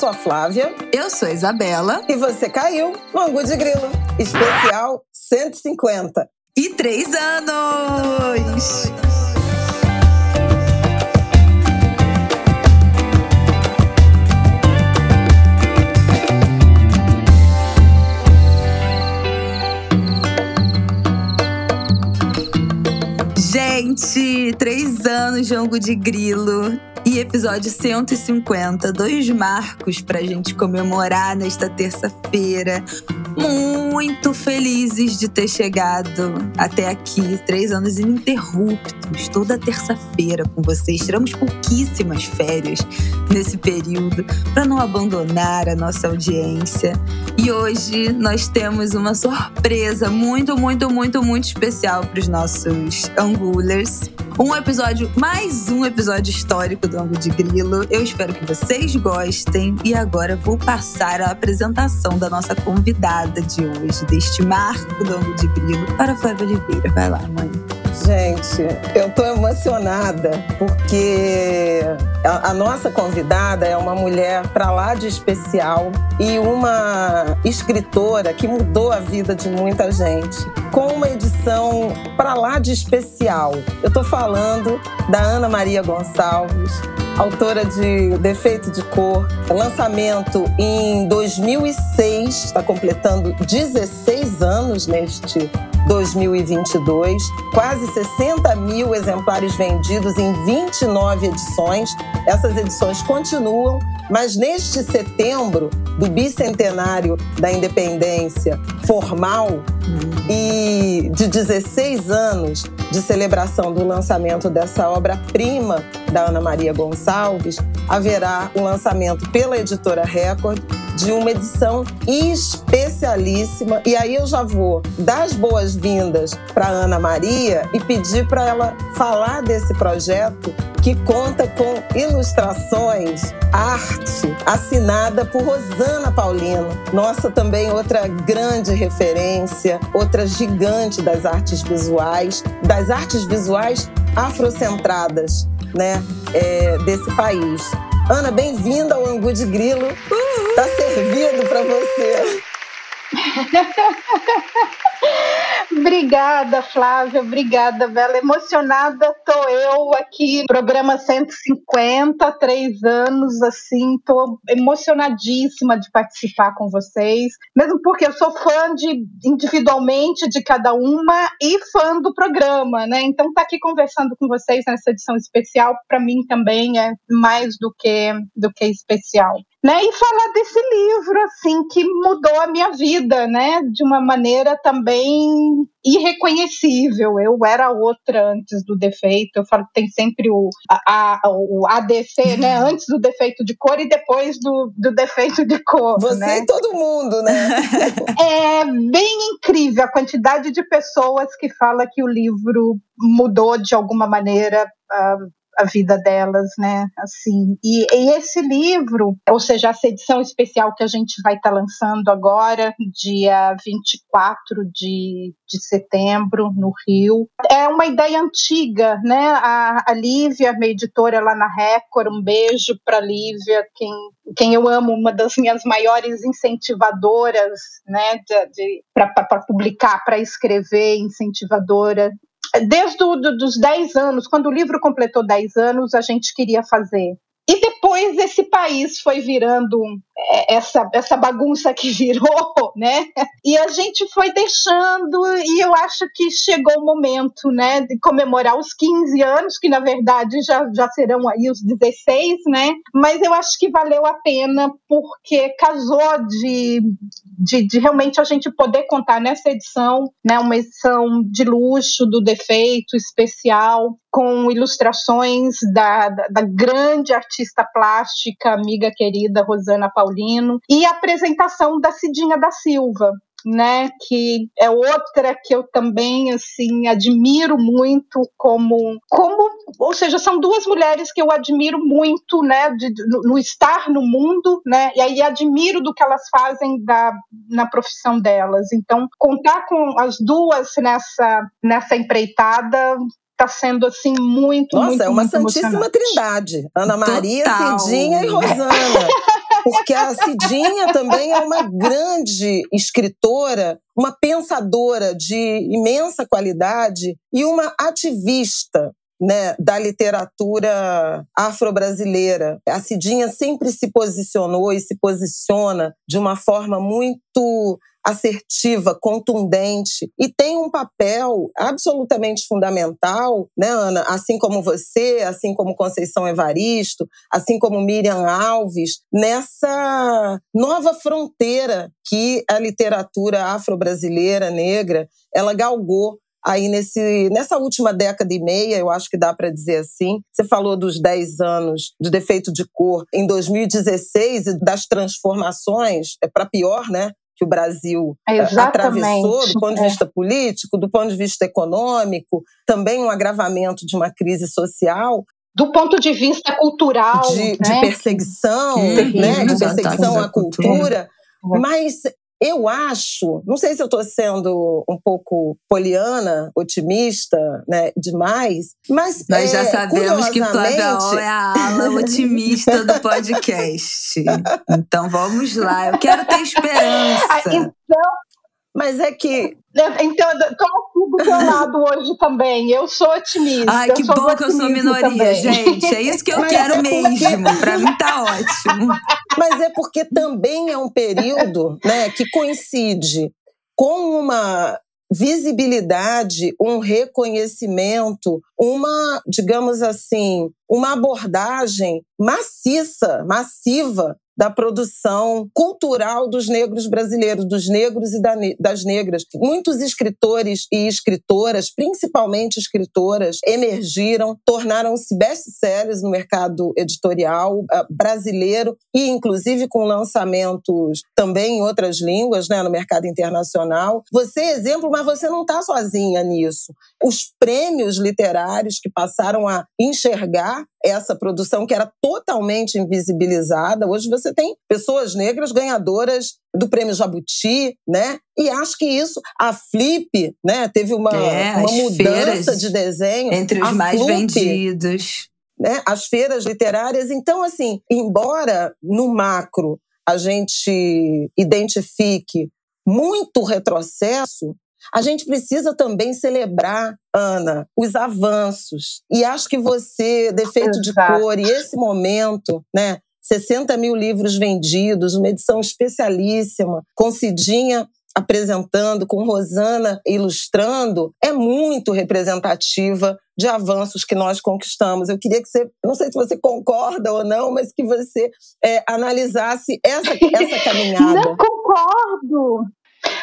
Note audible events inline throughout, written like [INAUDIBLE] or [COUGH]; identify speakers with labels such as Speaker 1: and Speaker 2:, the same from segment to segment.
Speaker 1: sou a Flávia.
Speaker 2: Eu sou a Isabela.
Speaker 1: E você caiu no Angu de Grilo, especial 150.
Speaker 2: E três anos! Gente, três anos de Angu de Grilo e episódio 150, dois marcos pra gente comemorar nesta terça-feira. Muito felizes de ter chegado até aqui, três anos ininterruptos, toda terça-feira com vocês. Tiramos pouquíssimas férias nesse período para não abandonar a nossa audiência. E hoje nós temos uma surpresa muito, muito, muito, muito especial para os nossos angulers. Um episódio, mais um episódio histórico do Ango de Grilo. Eu espero que vocês gostem. E agora vou passar a apresentação da nossa convidada de hoje, deste marco do Ango de Grilo, para a Flávia Oliveira. Vai lá, mãe.
Speaker 1: Gente, eu tô emocionada porque a, a nossa convidada é uma mulher para lá de especial e uma escritora que mudou a vida de muita gente com uma edição para lá de especial. Eu tô falando da Ana Maria Gonçalves, autora de Defeito de Cor, lançamento em 2006, está completando 16 anos neste 2022, quase 60 mil exemplares vendidos em 29 edições. Essas edições continuam, mas neste setembro do bicentenário da independência formal e de 16 anos de celebração do lançamento dessa obra-prima da Ana Maria Gonçalves, haverá o um lançamento pela editora Record de uma edição especialíssima. E aí eu já vou dar as boas-vindas para Ana Maria e pedir para ela falar desse projeto que conta com ilustrações, arte assinada por Rosana Paulino, nossa também outra grande referência, outra gigante das artes visuais, das artes visuais afrocentradas, né, é, desse país. Ana, bem-vinda ao Angu de Grilo. Uhul. Tá servido para você. [LAUGHS]
Speaker 3: obrigada, Flávia, obrigada, Bela. Emocionada tô eu aqui, programa 150, três anos, assim, tô emocionadíssima de participar com vocês, mesmo porque eu sou fã de individualmente de cada uma e fã do programa, né? Então tá aqui conversando com vocês nessa edição especial, para mim também é mais do que do que especial né? E falar desse livro assim que mudou a minha vida, né? De uma maneira também irreconhecível. Eu era outra antes do defeito. Eu falo que tem sempre o, a, o ADC, né? [LAUGHS] Antes do defeito de cor e depois do, do defeito de cor.
Speaker 1: Você
Speaker 3: né?
Speaker 1: e todo mundo, né? [LAUGHS] [LAUGHS]
Speaker 3: é bem incrível a quantidade de pessoas que fala que o livro mudou de alguma maneira. Uh, a vida delas, né? Assim, e, e, esse livro, ou seja, essa edição especial que a gente vai estar tá lançando agora, dia 24 de, de setembro, no Rio, é uma ideia antiga, né? A, a Lívia, minha editora lá na Record, um beijo para Lívia, quem, quem eu amo, uma das minhas maiores incentivadoras, né? De, de para publicar, para escrever, incentivadora desde os 10 anos, quando o livro completou 10 anos, a gente queria fazer. E depois esse país foi virando essa, essa bagunça que [LAUGHS] virou, né? E a gente foi deixando, e eu acho que chegou o momento, né, de comemorar os 15 anos, que na verdade já, já serão aí os 16, né? Mas eu acho que valeu a pena, porque casou de, de, de realmente a gente poder contar nessa edição, né, uma edição de luxo, do defeito especial, com ilustrações da, da, da grande artista plástica, amiga querida Rosana Paulina Paulino, e a apresentação da Cidinha da Silva, né, que é outra que eu também assim admiro muito como como, ou seja, são duas mulheres que eu admiro muito, né, de, no, no, estar no mundo, né, e aí admiro do que elas fazem da, na profissão delas. Então, contar com as duas nessa nessa empreitada está sendo assim muito
Speaker 1: Nossa,
Speaker 3: muito,
Speaker 1: é uma
Speaker 3: muito
Speaker 1: santíssima trindade. Ana Maria, Total. Cidinha e Rosana. [LAUGHS] Porque a Cidinha também é uma grande escritora, uma pensadora de imensa qualidade e uma ativista né, da literatura afro-brasileira. A Cidinha sempre se posicionou e se posiciona de uma forma muito assertiva, contundente e tem um papel absolutamente fundamental, né, Ana? Assim como você, assim como Conceição Evaristo, assim como Miriam Alves, nessa nova fronteira que a literatura afro-brasileira negra ela galgou aí nesse, nessa última década e meia, eu acho que dá para dizer assim. Você falou dos 10 anos de defeito de cor em 2016 e das transformações, é para pior, né? Que o Brasil eh,
Speaker 3: Exatamente.
Speaker 1: atravessou do ponto de é. vista é. político, do ponto de vista econômico, também um agravamento de uma crise social
Speaker 3: do ponto de vista cultural,
Speaker 1: de,
Speaker 3: né?
Speaker 1: de perseguição, né? de perseguição à cultura. É. Mas eu acho, não sei se eu estou sendo um pouco poliana, otimista, né, demais, mas
Speaker 2: nós já é, sabemos que Flávia é a ala [LAUGHS] otimista do podcast. então vamos lá, eu quero ter [LAUGHS] esperança. Ah,
Speaker 3: então,
Speaker 1: mas é que.
Speaker 3: Então, estou do seu [LAUGHS] lado hoje também. Eu sou otimista.
Speaker 2: Ai, que bom que eu sou minoria, também. gente. É isso que eu Mas quero é porque... mesmo. Para mim tá ótimo. [LAUGHS]
Speaker 1: Mas é porque também é um período né, que coincide com uma visibilidade, um reconhecimento, uma, digamos assim, uma abordagem maciça, massiva da produção cultural dos negros brasileiros, dos negros e das negras. Muitos escritores e escritoras, principalmente escritoras, emergiram, tornaram-se best-sellers no mercado editorial ah, brasileiro e, inclusive, com lançamentos também em outras línguas, né, no mercado internacional. Você é exemplo, mas você não está sozinha nisso. Os prêmios literários que passaram a enxergar essa produção que era totalmente invisibilizada. Hoje você tem pessoas negras ganhadoras do prêmio Jabuti, né? E acho que isso, a Flip, né, teve uma, é, uma mudança de desenho
Speaker 2: entre os
Speaker 1: a
Speaker 2: mais Flip, vendidos.
Speaker 1: Né, as feiras literárias. Então, assim, embora no macro a gente identifique muito retrocesso, a gente precisa também celebrar, Ana, os avanços. E acho que você, defeito de cor, e esse momento, né? 60 mil livros vendidos, uma edição especialíssima, com Cidinha apresentando, com Rosana ilustrando, é muito representativa de avanços que nós conquistamos. Eu queria que você, não sei se você concorda ou não, mas que você é, analisasse essa, essa [LAUGHS] caminhada.
Speaker 3: Não concordo.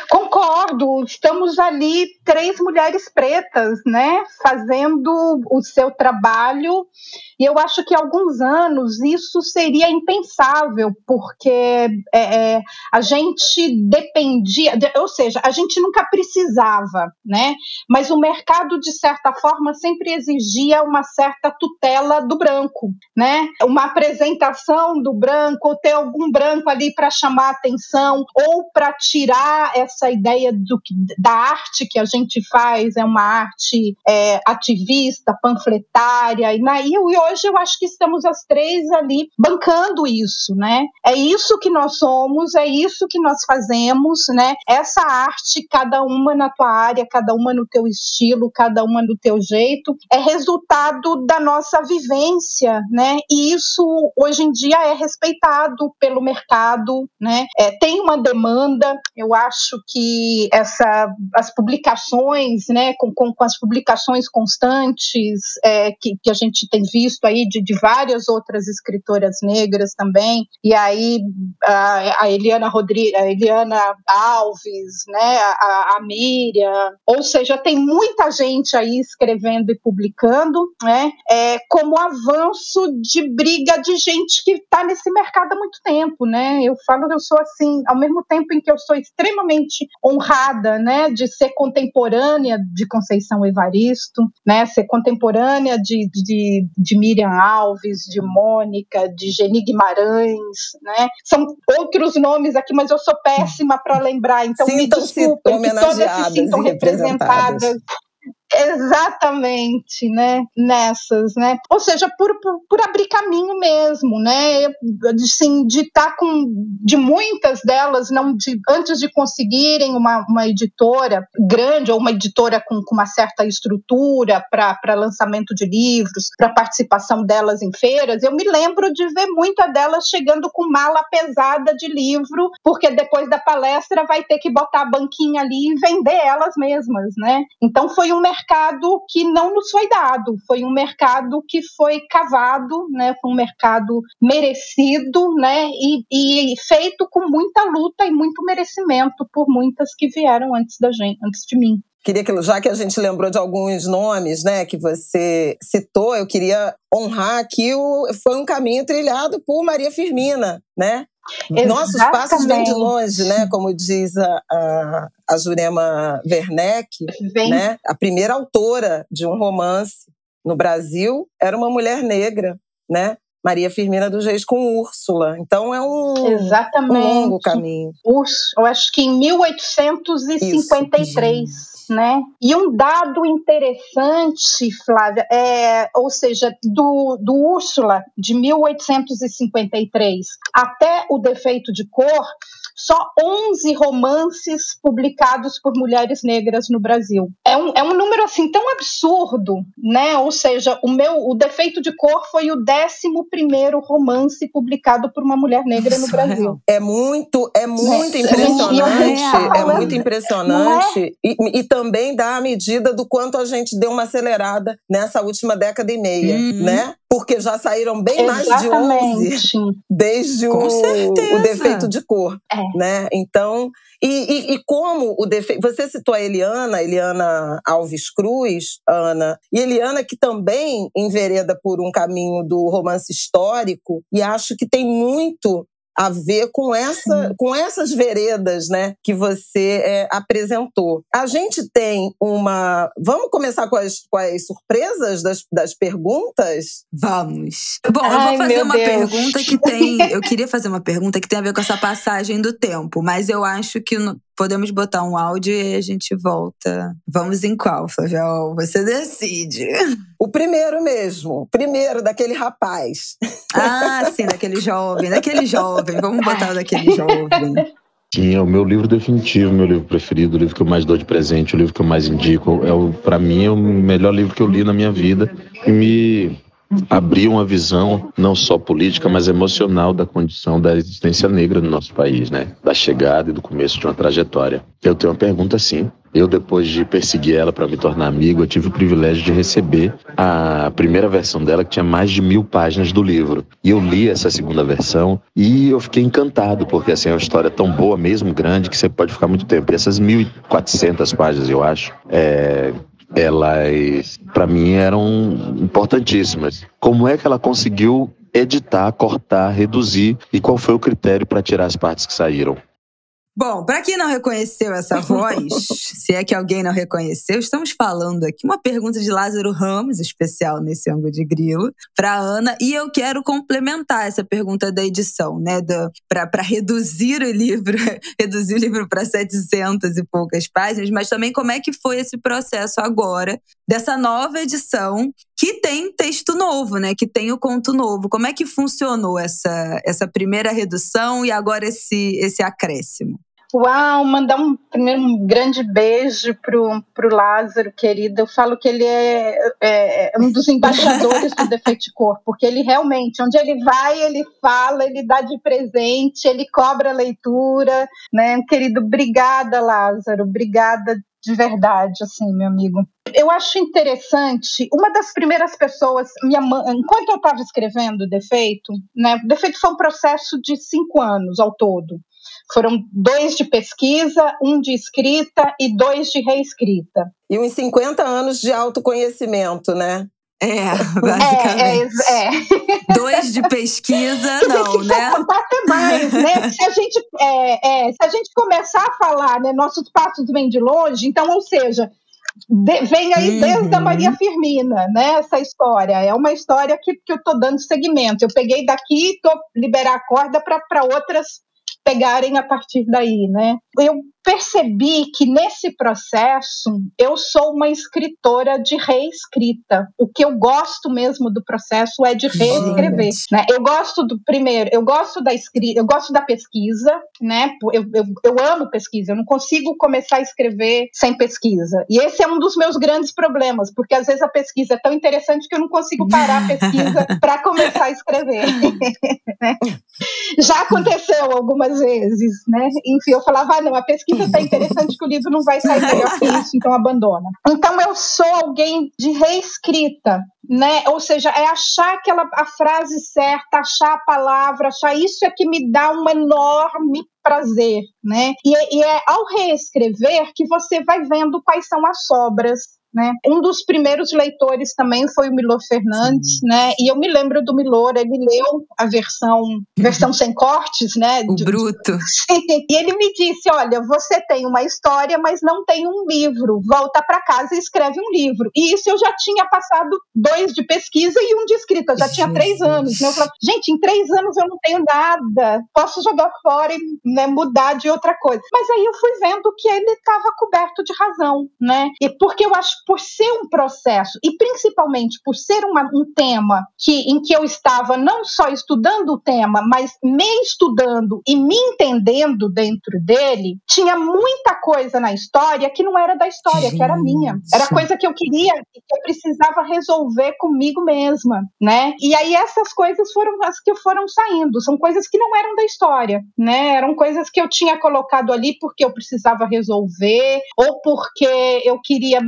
Speaker 3: Concordo, estamos ali três mulheres pretas, né, fazendo o seu trabalho, e eu acho que há alguns anos isso seria impensável, porque é, é, a gente dependia, ou seja, a gente nunca precisava, né, mas o mercado, de certa forma, sempre exigia uma certa tutela do branco, né, uma apresentação do branco, ou ter algum branco ali para chamar atenção, ou para tirar essa ideia do, da arte que a gente faz é uma arte é, ativista, panfletária, e, na, e hoje eu acho que estamos as três ali bancando isso, né? É isso que nós somos, é isso que nós fazemos, né? Essa arte, cada uma na tua área, cada uma no teu estilo, cada uma do teu jeito, é resultado da nossa vivência, né? E isso hoje em dia é respeitado pelo mercado, né? É, tem uma demanda, eu acho que essa, as publicações, né, com, com, com as publicações constantes é, que, que a gente tem visto aí de, de várias outras escritoras negras também, e aí a, a Eliana Rodrigues, a Eliana Alves, né, a, a Miriam, ou seja, tem muita gente aí escrevendo e publicando, né, é, como avanço de briga de gente que está nesse mercado há muito tempo, né, eu falo que eu sou assim, ao mesmo tempo em que eu sou extremamente honrada, né, de ser contemporânea de Conceição Evaristo, né, ser contemporânea de, de, de Miriam Alves, de Mônica, de Geni Guimarães, né, são outros nomes aqui, mas eu sou péssima para lembrar, então me desculpem que todas se sintam representadas. Exatamente, né? Nessas, né? Ou seja, por, por, por, abrir caminho mesmo, né? Assim, de estar tá com de muitas delas não de, antes de conseguirem uma, uma editora grande ou uma editora com, com uma certa estrutura para lançamento de livros, para participação delas em feiras, eu me lembro de ver muitas delas chegando com mala pesada de livro, porque depois da palestra vai ter que botar a banquinha ali e vender elas mesmas, né? Então foi um mercado que não nos foi dado, foi um mercado que foi cavado, né? Foi um mercado merecido, né? E, e feito com muita luta e muito merecimento por muitas que vieram antes da gente, antes de mim.
Speaker 1: Queria que, já que a gente lembrou de alguns nomes, né, que você citou, eu queria honrar que o, foi um caminho trilhado por Maria Firmina, né? Exatamente. Nossos passos vêm de longe, né? Como diz a, a, a Jurema Werneck, Vem. né? A primeira autora de um romance no Brasil era uma mulher negra, né? Maria Firmina dos Reis com Úrsula. Então é um, Exatamente. um longo caminho.
Speaker 3: eu acho que em 1853. Isso, né? E um dado interessante, Flávia, é, ou seja, do, do Úrsula, de 1853 até o Defeito de Cor, só 11 romances publicados por mulheres negras no Brasil. É um, é um número assim tão absurdo, né? Ou seja, o meu o Defeito de Cor foi o 11 primeiro romance publicado por uma mulher negra no Brasil.
Speaker 1: É muito, é muito é, impressionante, é, é muito impressionante é? e, e, também dá a medida do quanto a gente deu uma acelerada nessa última década e meia, uhum. né? Porque já saíram bem Exatamente. mais de 11 desde o, o, defeito de cor, é. Né? Então, e, e, e, como o defeito... Você citou a Eliana, Eliana Alves Cruz, Ana, e Eliana que também envereda por um caminho do romance histórico, e acho que tem muito a ver com, essa, com essas veredas né, que você é, apresentou. A gente tem uma. Vamos começar com as, com as surpresas das, das perguntas?
Speaker 2: Vamos. Bom, Ai, eu vou fazer uma Deus. pergunta que tem. Eu queria fazer uma pergunta que tem a ver com essa passagem do tempo, mas eu acho que podemos botar um áudio e a gente volta. Vamos em qual, Flávia? Você decide.
Speaker 1: O primeiro mesmo. Primeiro, daquele rapaz.
Speaker 2: Ah, sim, daquele jovem. Daquele jovem. Vamos botar o daquele jovem.
Speaker 4: Sim, é o meu livro definitivo, meu livro preferido, o livro que eu mais dou de presente, o livro que eu mais indico. É o, para mim, é o melhor livro que eu li na minha vida e me abriu uma visão não só política, mas emocional da condição da existência negra no nosso país, né? Da chegada e do começo de uma trajetória. Eu tenho uma pergunta sim. Eu, depois de perseguir ela para me tornar amigo, eu tive o privilégio de receber a primeira versão dela, que tinha mais de mil páginas do livro. E eu li essa segunda versão e eu fiquei encantado, porque assim, é uma história tão boa, mesmo grande, que você pode ficar muito tempo. E essas 1.400 páginas, eu acho, é, elas, para mim, eram importantíssimas. Como é que ela conseguiu editar, cortar, reduzir e qual foi o critério para tirar as partes que saíram?
Speaker 2: Bom, para quem não reconheceu essa [LAUGHS] voz, se é que alguém não reconheceu, estamos falando aqui uma pergunta de Lázaro Ramos, especial nesse ângulo de grilo, para Ana, e eu quero complementar essa pergunta da edição, né, para reduzir o livro, [LAUGHS] reduzir o livro para 700 e poucas páginas, mas também como é que foi esse processo agora dessa nova edição que tem texto novo, né, que tem o conto novo. Como é que funcionou essa essa primeira redução e agora esse esse acréscimo?
Speaker 3: Uau, mandar um primeiro um grande beijo pro, pro Lázaro, querido. Eu falo que ele é, é, é um dos embaixadores do Defeito de Cor, porque ele realmente, onde ele vai, ele fala, ele dá de presente, ele cobra a leitura, né? Querido, obrigada, Lázaro, obrigada de verdade, assim, meu amigo. Eu acho interessante, uma das primeiras pessoas, minha mãe, enquanto eu estava escrevendo o Defeito, né? O Defeito foi um processo de cinco anos ao todo. Foram dois de pesquisa, um de escrita e dois de reescrita.
Speaker 1: E uns 50 anos de autoconhecimento, né?
Speaker 2: É, [LAUGHS] basicamente. É, é, é. Dois de pesquisa, não, né?
Speaker 3: contar até mais, né? Se a gente, é, é, se a gente começar a falar, né, nossos passos vêm de longe, então, ou seja, de, vem aí uhum. desde a Maria Firmina, né? Essa história. É uma história que, que eu estou dando seguimento. Eu peguei daqui, estou liberar a corda para outras pegarem a partir daí, né? Eu percebi que nesse processo eu sou uma escritora de reescrita. O que eu gosto mesmo do processo é de reescrever. Né? Eu gosto do primeiro, eu gosto da escrita, eu gosto da pesquisa, né? Eu, eu, eu amo pesquisa, eu não consigo começar a escrever sem pesquisa. E esse é um dos meus grandes problemas, porque às vezes a pesquisa é tão interessante que eu não consigo parar a pesquisa [LAUGHS] para começar a escrever. [LAUGHS] Já aconteceu algumas vezes, né? Enfim, eu falava, ah, não, a pesquisa está interessante que o livro não vai sair melhor que isso, então abandona. Então eu sou alguém de reescrita, né? Ou seja, é achar aquela a frase certa, achar a palavra, achar isso é que me dá um enorme prazer, né? E, e é ao reescrever que você vai vendo quais são as sobras né? Um dos primeiros leitores também foi o Milor Fernandes, Sim. né? E eu me lembro do Milor, ele leu a versão versão sem cortes, né?
Speaker 2: O de, bruto. [LAUGHS]
Speaker 3: Sim. E ele me disse, olha, você tem uma história, mas não tem um livro. Volta para casa e escreve um livro. E isso eu já tinha passado dois de pesquisa e um de escrita. Eu já tinha três anos. Né? Eu falava, gente, em três anos eu não tenho nada. Posso jogar fora e né, mudar de outra coisa. Mas aí eu fui vendo que ele estava coberto de razão, né? E porque eu acho por ser um processo e principalmente por ser uma, um tema que, em que eu estava não só estudando o tema, mas me estudando e me entendendo dentro dele, tinha muita coisa na história que não era da história, que era minha. Era coisa que eu queria, que eu precisava resolver comigo mesma, né? E aí essas coisas foram as que foram saindo, são coisas que não eram da história, né? Eram coisas que eu tinha colocado ali porque eu precisava resolver ou porque eu queria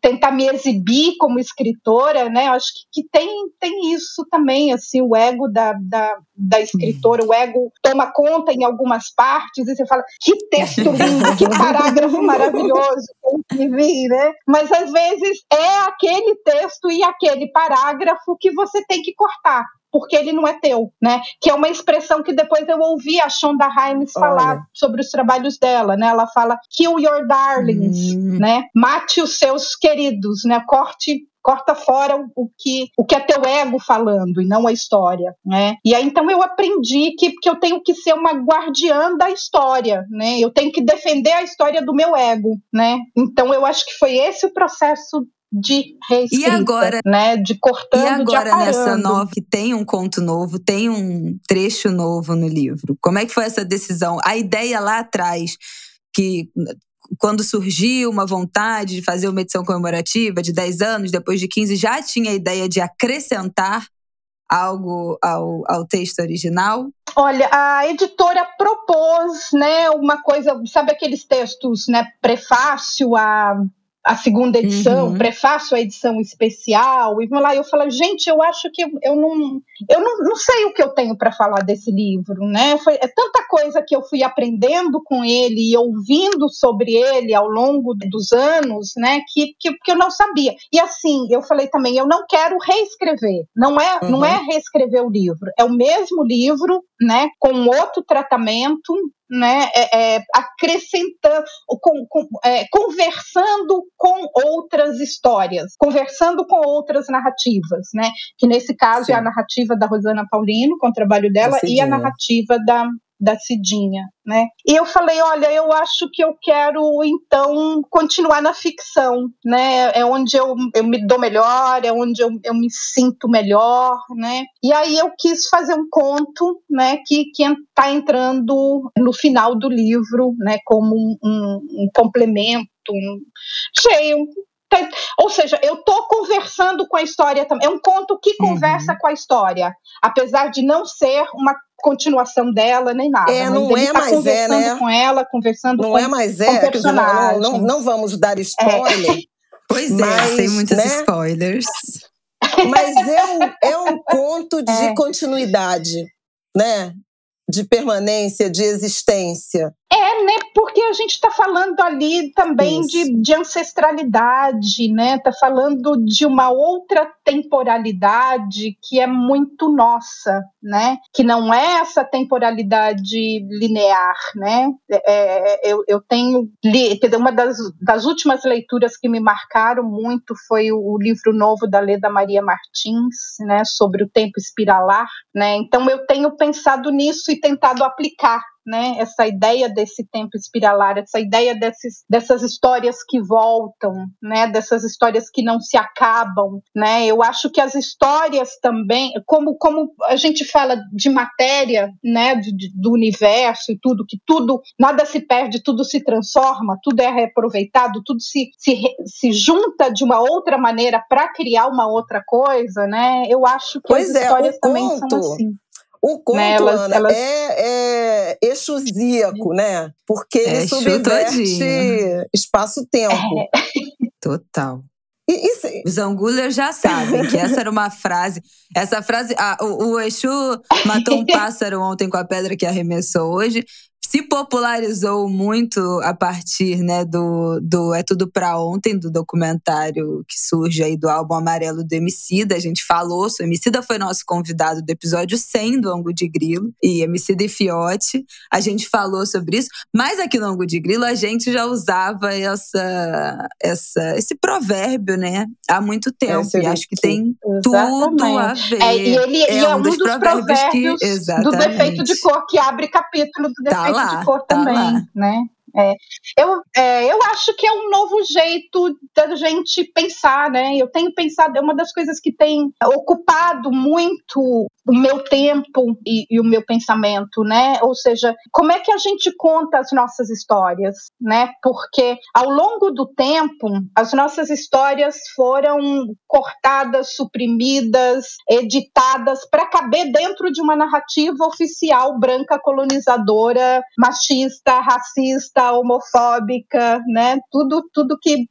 Speaker 3: tentar me exibir como escritora, né? Acho que, que, tem, tem isso também, assim, o ego da, da, da escritora, o ego toma conta em algumas partes e você fala, que texto lindo, que parágrafo maravilhoso que eu vi, né? Mas às vezes é aquele texto e aquele parágrafo que você tem que cortar porque ele não é teu, né? Que é uma expressão que depois eu ouvi a Shonda Rhimes falar Olha. sobre os trabalhos dela, né? Ela fala kill your darlings, hum. né? Mate os seus queridos, né? Corte corta fora o, o, que o que é teu ego falando e não a história, né? E aí então eu aprendi que, que eu tenho que ser uma guardiã da história, né? Eu tenho que defender a história do meu ego, né? Então eu acho que foi esse o processo de reescrita, e agora, né? De cortando,
Speaker 2: E agora nessa nova tem um conto novo, tem um trecho novo no livro. Como é que foi essa decisão? A ideia lá atrás que quando surgiu uma vontade de fazer uma edição comemorativa de 10 anos, depois de 15, já tinha a ideia de acrescentar algo ao, ao texto original?
Speaker 3: Olha, a editora propôs, né, uma coisa, sabe aqueles textos, né, prefácio a a segunda edição, uhum. prefácio à edição especial, e vou lá, eu falo, gente, eu acho que eu não, eu não, não sei o que eu tenho para falar desse livro, né? Foi é tanta coisa que eu fui aprendendo com ele e ouvindo sobre ele ao longo dos anos, né? Que, que, que eu não sabia. E assim, eu falei também, eu não quero reescrever. Não é, uhum. não é reescrever o livro, é o mesmo livro, né? Com outro tratamento, né, é, é, acrescentando, com, com, é, conversando com outras histórias, conversando com outras narrativas, né, que nesse caso Sim. é a narrativa da Rosana Paulino, com o trabalho dela, e a narrativa da, da Cidinha, né? E eu falei, olha, eu acho que eu quero então continuar na ficção, né? É onde eu, eu me dou melhor, é onde eu, eu me sinto melhor, né? E aí eu quis fazer um conto, né? Que que está entrando no final do livro, né? Como um, um, um complemento, um, sei, ou seja, eu estou conversando com a história também. É um conto que uhum. conversa uhum. com a história, apesar de não ser uma continuação dela nem nada.
Speaker 1: É, não é
Speaker 3: tá
Speaker 1: mais é, né?
Speaker 3: com ela, conversando
Speaker 1: não
Speaker 3: com
Speaker 1: é mais é, dizer, não, não, não, vamos dar é. spoiler. É. [LAUGHS]
Speaker 2: Pois mas, é, sem muitos né? spoilers.
Speaker 1: Mas é um, [LAUGHS] é um conto de é. continuidade, né? De permanência, de existência.
Speaker 3: É, né? Porque a gente está falando ali também de, de, ancestralidade, né? Está falando de uma outra temporalidade que é muito nossa, né? Que não é essa temporalidade linear, né? É, é eu, eu tenho li, uma das, das últimas leituras que me marcaram muito foi o, o livro novo da Leda Maria Martins, né? Sobre o tempo espiralar, né? Então eu tenho pensado nisso e tentado aplicar né? Essa ideia desse tempo espiralar, essa ideia desses, dessas histórias que voltam, né? Dessas histórias que não se acabam, né? Eu acho que as histórias também, como, como a gente fala de matéria, né? De, de, do universo e tudo, que tudo, nada se perde, tudo se transforma, tudo é reaproveitado, tudo se, se, se junta de uma outra maneira para criar uma outra coisa, né? Eu acho que
Speaker 1: pois
Speaker 3: as
Speaker 1: é,
Speaker 3: histórias também
Speaker 1: conto,
Speaker 3: são assim.
Speaker 1: O conto, né, elas, Ana, elas... é, é exusíaco, né? Porque ele é subverte espaço-tempo. É.
Speaker 2: Total. E, Os angulers já sabem que essa era uma frase. Essa frase. Ah, o, o Exu matou um [LAUGHS] pássaro ontem com a pedra que arremessou hoje se popularizou muito a partir né, do, do É Tudo Pra Ontem, do documentário que surge aí do álbum Amarelo do Emicida. A gente falou, o Emicida foi nosso convidado do episódio 100 do Ango de Grilo, e Emicida e Fiote. A gente falou sobre isso, mas aqui no Ango de Grilo a gente já usava essa, essa, esse provérbio né, há muito tempo, e acho que tem Exatamente. tudo a ver.
Speaker 3: É, e ele é, é um, um dos, dos provérbios, provérbios que, do defeito de cor que abre capítulo do tá defeito lá, de cor tá também, lá. né? É, eu, é, eu acho que é um novo jeito da gente pensar, né? Eu tenho pensado, é uma das coisas que tem ocupado muito o meu tempo e, e, o meu pensamento, né? Ou seja, como é que a gente conta as nossas histórias, né? Porque ao longo do tempo, as nossas histórias foram cortadas, suprimidas, editadas para caber dentro de uma narrativa oficial branca colonizadora, machista, racista, homofóbica, né? Tudo, tudo que,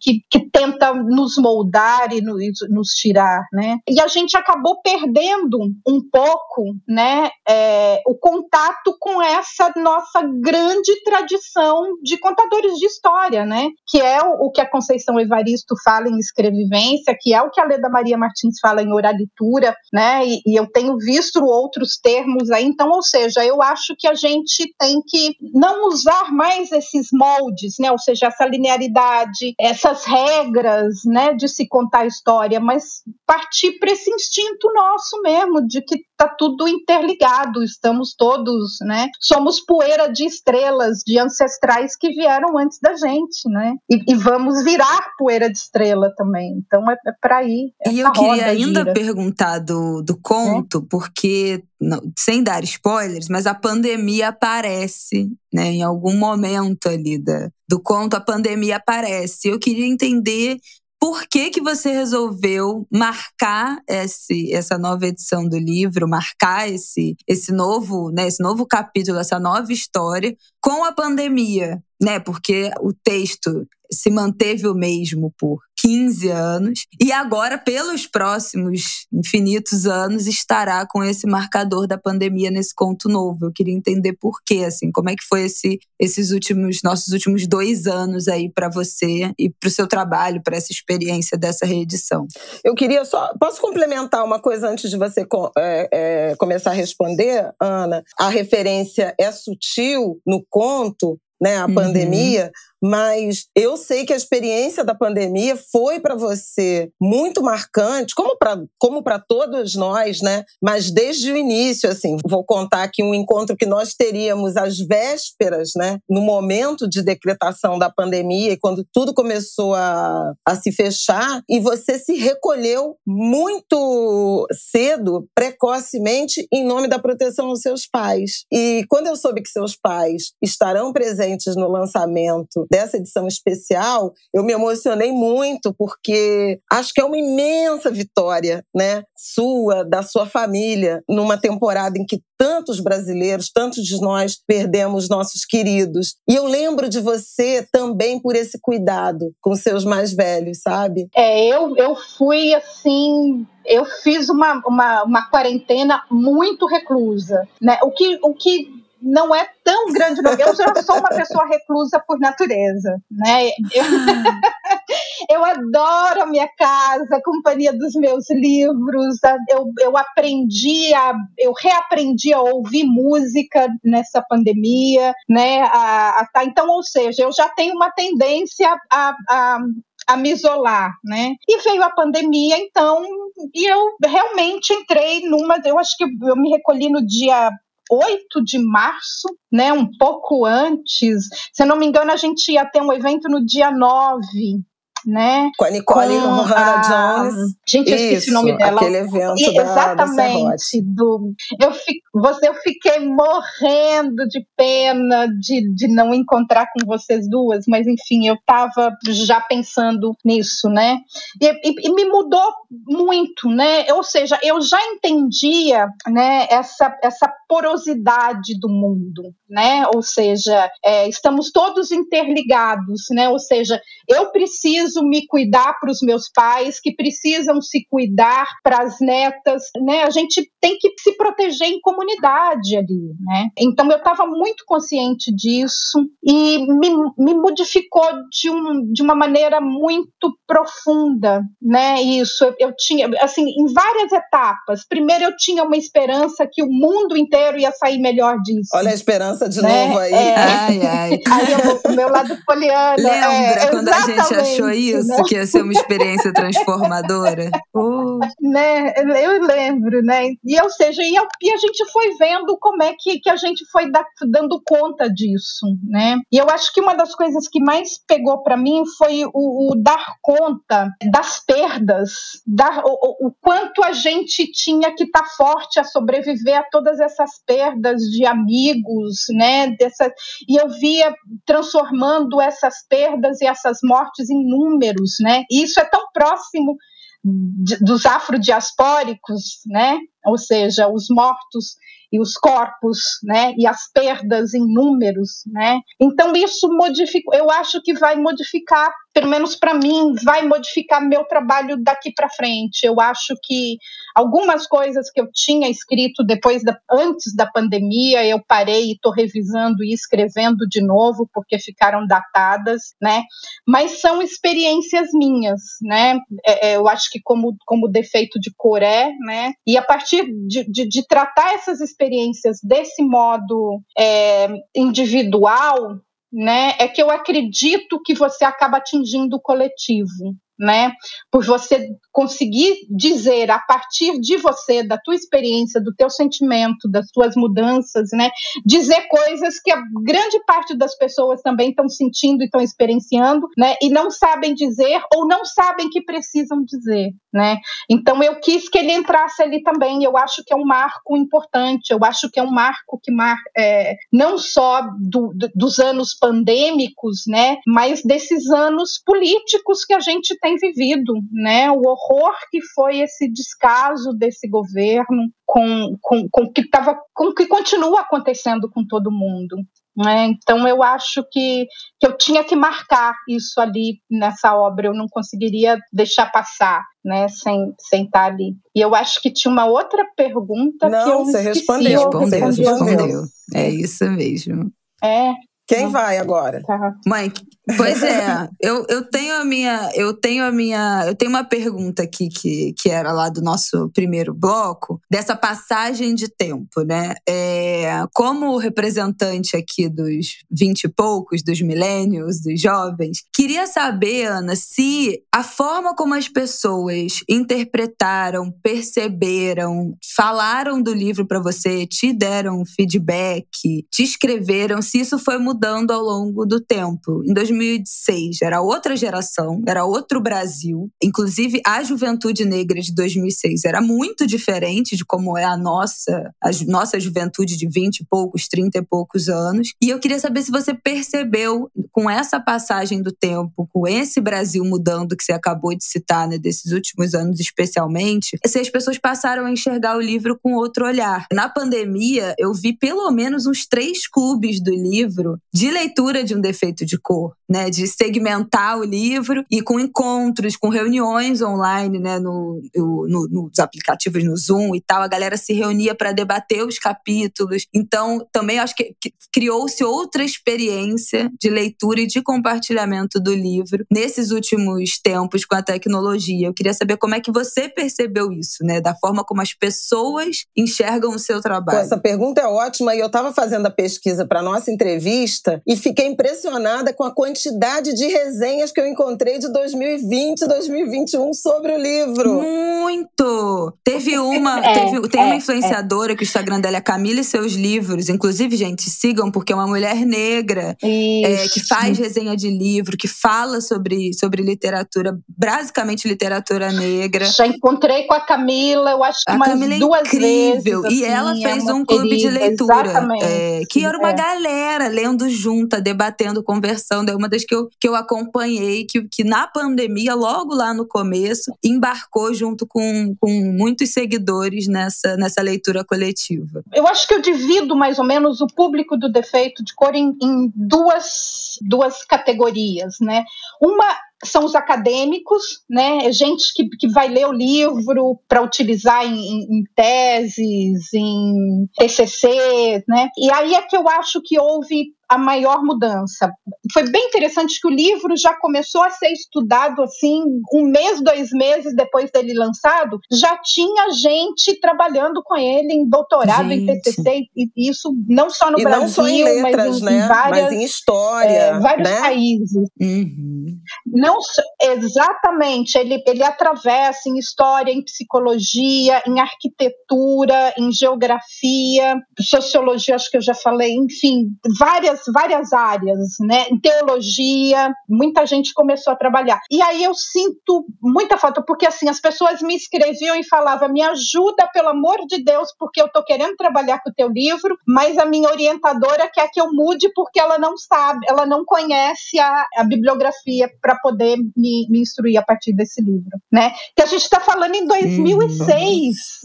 Speaker 3: que, que tenta nos moldar e nos, nos tirar, né? E a gente acabou perdendo um pouco né, é, o contato com essa nossa grande tradição de contadores de história, né, que é o, o que a Conceição Evaristo fala em escrevivência, que é o que a Leda Maria Martins fala em oralitura, né, e, e eu tenho visto outros termos aí, então, ou seja, eu acho que a gente tem que não usar mais esses moldes, né, ou seja, essa linearidade, essas regras, né, de se contar a história, mas partir para esse instinto nosso mesmo de que está tudo interligado, estamos todos, né? Somos poeira de estrelas, de ancestrais que vieram antes da gente, né? E, e vamos virar poeira de estrela também. Então é, é para aí.
Speaker 2: E eu queria ainda gira. perguntar do, do conto, é? porque não, sem dar spoilers, mas a pandemia aparece, né? Em algum momento ali da, do conto, a pandemia aparece. Eu queria entender por que, que você resolveu marcar esse, essa nova edição do livro, marcar esse, esse novo, né, esse novo capítulo, essa nova história com a pandemia, né? Porque o texto se manteve o mesmo por 15 anos e agora, pelos próximos infinitos anos, estará com esse marcador da pandemia nesse conto novo. Eu queria entender por quê, assim, como é que foi esse, esses últimos, nossos últimos dois anos aí para você e para o seu trabalho, para essa experiência dessa reedição.
Speaker 1: Eu queria só, posso complementar uma coisa antes de você é, é, começar a responder, Ana? A referência é sutil no conto, né, a uhum. pandemia, mas eu sei que a experiência da pandemia foi para você muito marcante, como para como para todos nós, né? Mas desde o início, assim, vou contar aqui um encontro que nós teríamos às vésperas, né? No momento de decretação da pandemia, quando tudo começou a, a se fechar, e você se recolheu muito cedo, precocemente, em nome da proteção aos seus pais. E quando eu soube que seus pais estarão presentes no lançamento dessa edição especial, eu me emocionei muito, porque acho que é uma imensa vitória, né? Sua, da sua família, numa temporada em que tantos brasileiros, tantos de nós perdemos nossos queridos. E eu lembro de você também por esse cuidado com seus mais velhos, sabe?
Speaker 3: É, eu, eu fui assim eu fiz uma, uma, uma quarentena muito reclusa, né? O que, o que não é tão grande. Eu já sou uma pessoa reclusa por natureza, né? Eu, [LAUGHS] eu adoro a minha casa, a companhia dos meus livros. Eu, eu aprendi a, eu reaprendi a ouvir música nessa pandemia, né? A, a, tá, então, ou seja, eu já tenho uma tendência a, a a me isolar, né? E veio a pandemia, então, e eu realmente entrei numa. Eu acho que eu me recolhi no dia 8 de março, né, um pouco antes. Se eu não me engano, a gente ia ter um evento no dia 9 né?
Speaker 1: Com a Nicole com Hannah Jones.
Speaker 3: Gente, eu esqueci o nome dela.
Speaker 1: Aquele evento
Speaker 3: e,
Speaker 1: da,
Speaker 3: Exatamente. Do, eu, fi, você, eu fiquei morrendo de pena de, de não encontrar com vocês duas, mas enfim, eu estava já pensando nisso, né? E, e, e, me mudou muito, né? Ou seja, eu já entendia né, essa, essa porosidade do mundo, né? Ou seja, é, estamos todos interligados, né? Ou seja, eu preciso me cuidar para os meus pais, que precisam se cuidar para as netas, né? A gente tem que se proteger em comunidade ali, né? Então eu estava muito consciente disso e me, me modificou de, um, de uma maneira muito profunda, né? Isso eu, eu tinha, assim, em várias etapas. Primeiro eu tinha uma esperança que o mundo inteiro ia sair melhor disso.
Speaker 1: Olha a esperança de né? novo aí.
Speaker 2: É. Ai, ai. [LAUGHS]
Speaker 3: Aí o meu lado poliana.
Speaker 2: Lembra
Speaker 3: é,
Speaker 2: quando a gente achou isso, né? que ia ser uma experiência transformadora?
Speaker 3: Uh. [LAUGHS] Né? Eu lembro, né? E ou seja, e, e, a gente foi vendo como é que, que a gente foi da, dando conta disso, né? E eu acho que uma das coisas que mais pegou para mim foi o, o, dar conta das perdas, dar, o, o quanto a gente tinha que estar tá forte a sobreviver a todas essas perdas de amigos, né? Dessa, e eu via transformando essas perdas e essas mortes em números, né? E isso é tão próximo dos afrodiaspóricos, né? Ou seja, os mortos e os corpos, né, e as perdas em números, né? Então isso modifica, eu acho que vai modificar, pelo menos para mim, vai modificar meu trabalho daqui para frente. Eu acho que algumas coisas que eu tinha escrito depois da, antes da pandemia, eu parei e estou revisando e escrevendo de novo porque ficaram datadas, né? Mas são experiências minhas, né? É, é eu acho que como como defeito de Coré, né? E a partir de, de, de tratar essas experiências experiências desse modo é, individual, né, é que eu acredito que você acaba atingindo o coletivo né? Por você conseguir dizer a partir de você, da tua experiência, do teu sentimento, das tuas mudanças, né? Dizer coisas que a grande parte das pessoas também estão sentindo e estão experienciando, né? E não sabem dizer ou não sabem que precisam dizer, né? Então eu quis que ele entrasse ali também. Eu acho que é um marco importante. Eu acho que é um marco que mar, é, não só do, do, dos anos pandêmicos, né? Mas desses anos políticos que a gente tem vivido, né? O horror que foi esse descaso desse governo com, com, com que tava, com que continua acontecendo com todo mundo. Né? Então eu acho que, que eu tinha que marcar isso ali nessa obra, eu não conseguiria deixar passar, né, sem, sem estar ali. E eu acho que tinha uma outra pergunta
Speaker 1: não,
Speaker 3: que eu
Speaker 1: você
Speaker 3: esqueci,
Speaker 1: respondeu,
Speaker 2: respondeu, respondeu. É isso mesmo.
Speaker 3: É,
Speaker 1: quem vai agora?
Speaker 3: Tá.
Speaker 2: Mãe, pois é, eu, eu tenho a minha, eu tenho a minha, eu tenho uma pergunta aqui que, que era lá do nosso primeiro bloco, dessa passagem de tempo, né? É, como representante aqui dos vinte e poucos, dos milênios, dos jovens, queria saber, Ana, se a forma como as pessoas interpretaram, perceberam, falaram do livro para você, te deram feedback, te escreveram, se isso foi mudando mudando ao longo do tempo. Em 2006 era outra geração, era outro Brasil. Inclusive a juventude negra de 2006 era muito diferente de como é a nossa, a nossa juventude de 20 e poucos, 30 e poucos anos. E eu queria saber se você percebeu com essa passagem do tempo, com esse Brasil mudando que você acabou de citar, né, desses últimos anos especialmente, se as pessoas passaram a enxergar o livro com outro olhar. Na pandemia, eu vi pelo menos uns três clubes do livro de leitura de um defeito de cor, né? De segmentar o livro e com encontros, com reuniões online, né? No, no, nos aplicativos no Zoom e tal, a galera se reunia para debater os capítulos. Então, também acho que, que criou-se outra experiência de leitura e de compartilhamento do livro nesses últimos tempos com a tecnologia. Eu queria saber como é que você percebeu isso, né? Da forma como as pessoas enxergam o seu trabalho.
Speaker 1: Essa pergunta é ótima e eu estava fazendo a pesquisa para nossa entrevista e fiquei impressionada com a quantidade de resenhas que eu encontrei de 2020, 2021 sobre o livro.
Speaker 2: Muito! Teve uma, [LAUGHS] é, teve, tem é, uma influenciadora é. que o Instagram dela é Camila e seus livros. Inclusive, gente, sigam, porque é uma mulher negra é, que faz resenha de livro, que fala sobre, sobre literatura, basicamente literatura negra.
Speaker 3: Já encontrei com a Camila, eu acho que a umas Camila é duas
Speaker 2: incrível.
Speaker 3: vezes.
Speaker 2: e
Speaker 3: assim,
Speaker 2: ela
Speaker 3: é
Speaker 2: fez um clube
Speaker 3: querida,
Speaker 2: de leitura.
Speaker 3: É,
Speaker 2: que era uma galera lendo junta, debatendo, conversando. É uma das que eu, que eu acompanhei, que, que na pandemia, logo lá no começo, embarcou junto com, com muitos seguidores nessa, nessa leitura coletiva.
Speaker 3: Eu acho que eu divido mais ou menos o público do defeito de cor em, em duas, duas categorias, né? Uma são os acadêmicos, né? É gente que, que vai ler o livro para utilizar em, em, teses, em TCC, né? E aí é que eu acho que houve a maior mudança. Foi bem interessante que o livro já começou a ser estudado assim, um mês, dois meses depois dele lançado, já tinha gente trabalhando com ele em doutorado, gente. em TCC, e isso não só no
Speaker 1: e
Speaker 3: Brasil,
Speaker 1: não só em letras,
Speaker 3: mas em,
Speaker 1: né?
Speaker 3: várias,
Speaker 1: mas em história,
Speaker 3: é, vários
Speaker 1: né?
Speaker 3: países.
Speaker 2: Uhum.
Speaker 3: Não exatamente, ele, ele atravessa em história, em psicologia, em arquitetura, em geografia, sociologia, acho que eu já falei, enfim, várias várias áreas, né? Em teologia, muita gente começou a trabalhar. E aí eu sinto muita falta, porque assim, as pessoas me escreviam e falavam: me ajuda, pelo amor de Deus, porque eu tô querendo trabalhar com o teu livro, mas a minha orientadora quer que eu mude porque ela não sabe, ela não conhece a, a bibliografia para poder me, me, instruir a partir desse livro, né? Que a gente está falando em 2006,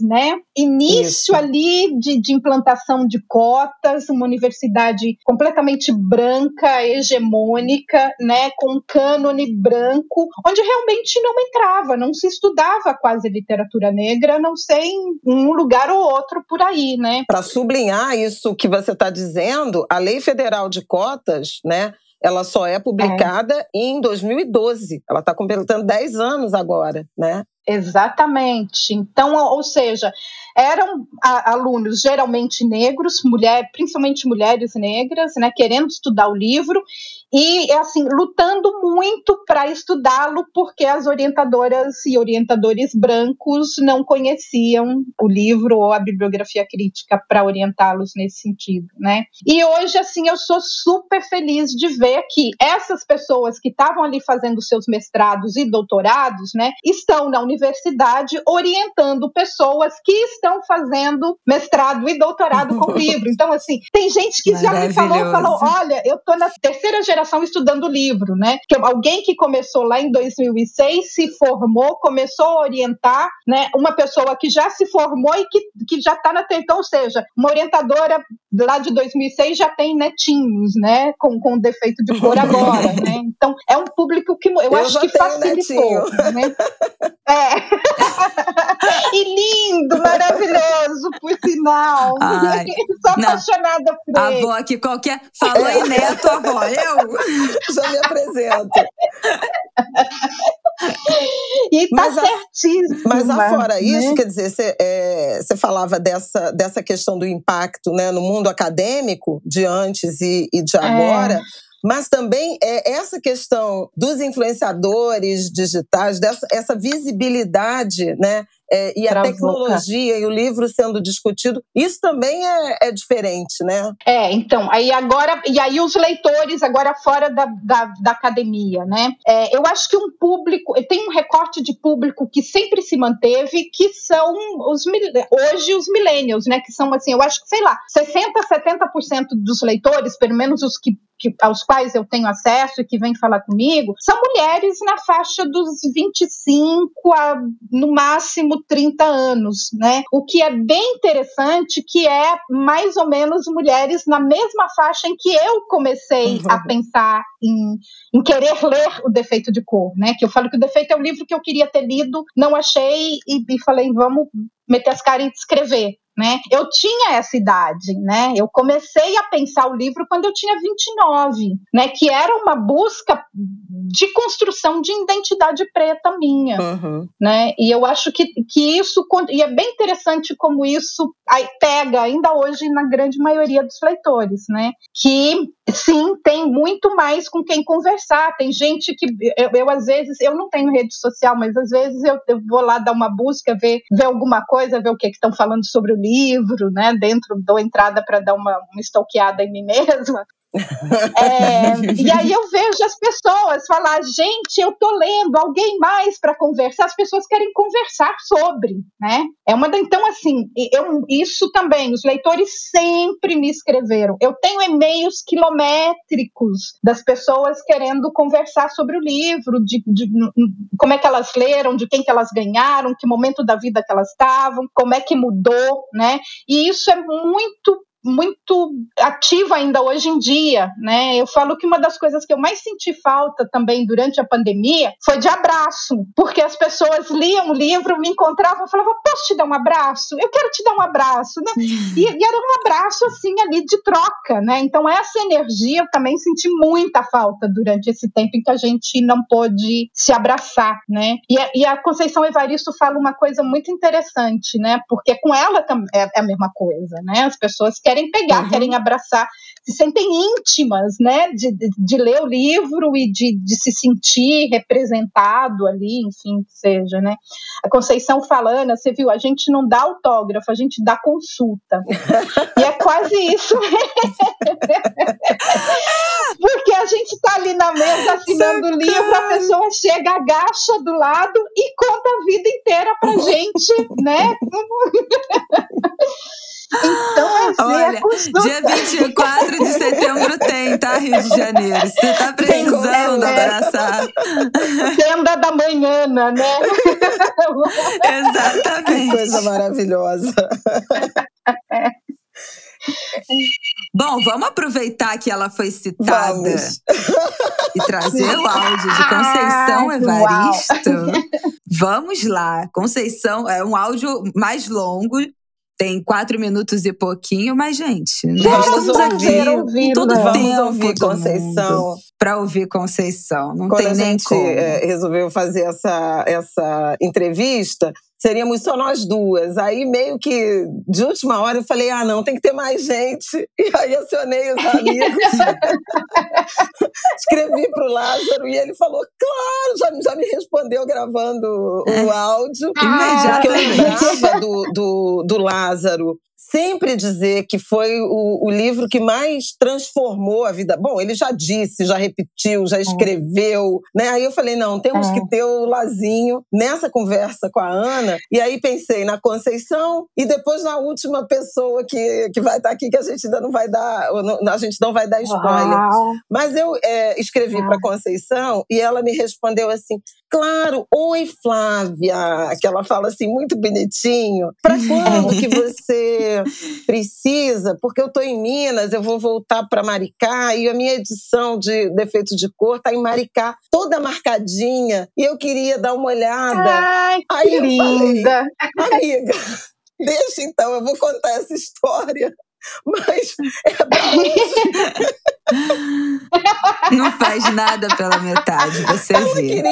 Speaker 3: uhum. né? Início Isso. ali de, de implantação de cotas, uma universidade completamente extremamente branca, hegemônica, né, com um cânone branco, onde realmente não entrava, não se estudava quase literatura negra, não sei em um lugar ou outro por aí, né?
Speaker 1: Para sublinhar isso que você está dizendo, a Lei Federal de Cotas, né, ela só é publicada é. em 2012. Ela está completando 10 anos agora, né?
Speaker 3: Exatamente. Então, ou seja, eram alunos geralmente negros, mulher, principalmente mulheres negras, né, querendo estudar o livro e assim lutando muito para estudá-lo porque as orientadoras e orientadores brancos não conheciam o livro ou a bibliografia crítica para orientá-los nesse sentido, né? E hoje assim eu sou super feliz de ver que essas pessoas que estavam ali fazendo seus mestrados e doutorados, né, estão na universidade orientando pessoas que estão fazendo mestrado e doutorado com o livro. Então assim, tem gente que já me falou, falou, olha, eu tô na terceira geração estudando livro, né? Que alguém que começou lá em 2006 se formou, começou a orientar, né? Uma pessoa que já se formou e que, que já está na então, ou seja, uma orientadora lá de 2006 já tem netinhos, né? Com, com defeito de cor agora, né? Então é um público que eu, eu acho que facilitou, né? É. [LAUGHS] e lindo, maravilhoso, por sinal. Ai, [LAUGHS] Sou apaixonada por
Speaker 2: a ele. A avó aqui qualquer. Falou aí, neto, avó. Eu. [LAUGHS]
Speaker 1: Já me apresento.
Speaker 3: e tá mas certíssimo.
Speaker 1: Mas afora né? isso, quer dizer, você é, falava dessa, dessa questão do impacto né, no mundo acadêmico de antes e, e de é. agora. É mas também é essa questão dos influenciadores digitais, dessa essa visibilidade, né? É, e a tecnologia e o livro sendo discutido, isso também é, é, diferente, né?
Speaker 3: É, então, aí agora, e aí os leitores agora fora da, da, da academia, né? É, eu acho que um público, tem um recorte de público que sempre se manteve, que são os hoje os millennials, né? Que são assim, eu acho que, sei lá, 60, 70% dos leitores, pelo menos os que que, aos quais eu tenho acesso e que vêm falar comigo, são mulheres na faixa dos 25 a, no máximo, 30 anos, né? O que é bem interessante, que é mais ou menos mulheres na mesma faixa em que eu comecei uhum. a pensar em, em, querer ler O Defeito de Cor, né? Que eu falo que O Defeito é um livro que eu queria ter lido, não achei e, e falei, vamos meter as caras e escrever né? Eu tinha essa idade, né? Eu comecei a pensar o livro quando eu tinha 29, né? Que era uma busca de construção de identidade preta minha, uhum. né? E eu acho que, que isso e é bem interessante como isso pega ainda hoje na grande maioria dos leitores, né? Que sim tem muito mais com quem conversar. Tem gente que eu, eu às vezes eu não tenho rede social, mas às vezes eu, eu vou lá dar uma busca, ver, ver alguma coisa, ver o que estão falando sobre o livro, né? Dentro dou entrada para dar uma, uma stalkeada em mim mesma. É, [LAUGHS] e aí eu vejo as pessoas falar, gente, eu tô lendo alguém mais para conversar. As pessoas querem conversar sobre, né? É uma então assim, eu, isso também. Os leitores sempre me escreveram. Eu tenho e-mails quilométricos das pessoas querendo conversar sobre o livro, de, de, como é que elas leram, de quem que elas ganharam, que momento da vida que elas estavam, como é que mudou, né? E isso é muito muito ativa ainda hoje em dia, né? Eu falo que uma das coisas que eu mais senti falta também durante a pandemia foi de abraço, porque as pessoas liam o livro, me encontravam falavam: posso te dar um abraço? Eu quero te dar um abraço, né? E, e, era um abraço assim ali de troca, né? Então essa energia eu também senti muita falta durante esse tempo em que a gente não pôde se abraçar, né? E a, e a Conceição Evaristo fala uma coisa muito interessante, né? Porque com ela é, é a mesma coisa, né? As pessoas querem pegar, uhum. querem abraçar, se sentem íntimas, né, de, de, de ler o livro e de, de, se sentir representado ali, enfim, que seja, né. A Conceição falando, você viu, a gente não dá autógrafo, a gente dá consulta. e é quase isso. [LAUGHS] Porque a gente está ali na mesa assinando o livro, a pessoa chega, agacha do lado e conta a vida inteira pra gente, né? [LAUGHS] Então, assim,
Speaker 2: Olha, dia 24 de setembro tem, tá, Rio de Janeiro? Você tá precisando é, abraçar.
Speaker 3: Tenda da manhã, né? [LAUGHS]
Speaker 2: Exatamente.
Speaker 1: Que coisa maravilhosa.
Speaker 2: Bom, vamos aproveitar que ela foi citada vamos. e trazer o áudio de [LAUGHS] Conceição ah, Evaristo. Vamos lá. Conceição é um áudio mais longo, tem quatro minutos e pouquinho, mas, gente, nós
Speaker 1: vamos
Speaker 2: ouvir,
Speaker 1: ouvir todo vamos tempo ouvir Conceição.
Speaker 2: Para ouvir Conceição. Não
Speaker 1: Quando
Speaker 2: tem nem
Speaker 1: a gente
Speaker 2: como.
Speaker 1: É, resolveu fazer essa, essa entrevista, seríamos só nós duas. Aí, meio que de última hora, eu falei: ah, não, tem que ter mais gente. E aí, acionei os amigos. [LAUGHS] Escrevi para o Lázaro e ele falou: claro, já, já me respondeu gravando o áudio.
Speaker 2: Ah,
Speaker 1: porque eu lembrava do, do, do Lázaro sempre dizer que foi o, o, livro que mais transformou a vida. Bom, ele já disse, já repetiu, já escreveu, né? Aí eu falei, não, temos que ter o Lazinho nessa conversa com a Ana. E aí pensei na Conceição e depois na última pessoa que, que vai estar aqui, que a gente ainda não vai dar, a gente não vai dar spoiler. Uau. Mas eu é, escrevi para Conceição e ela me respondeu assim: Claro, oi Flávia, que ela fala assim muito bonitinho. Para [LAUGHS] quando que você precisa? Porque eu tô em Minas, eu vou voltar para Maricá e a minha edição de Defeito de Cor tá em Maricá, toda marcadinha, e eu queria dar uma olhada.
Speaker 3: Ai, Aí que linda.
Speaker 1: Falei, amiga, [LAUGHS] deixa então, eu vou contar essa história mas é pra [LAUGHS]
Speaker 2: Não faz nada pela metade, você
Speaker 1: Ela
Speaker 2: vê.
Speaker 1: queria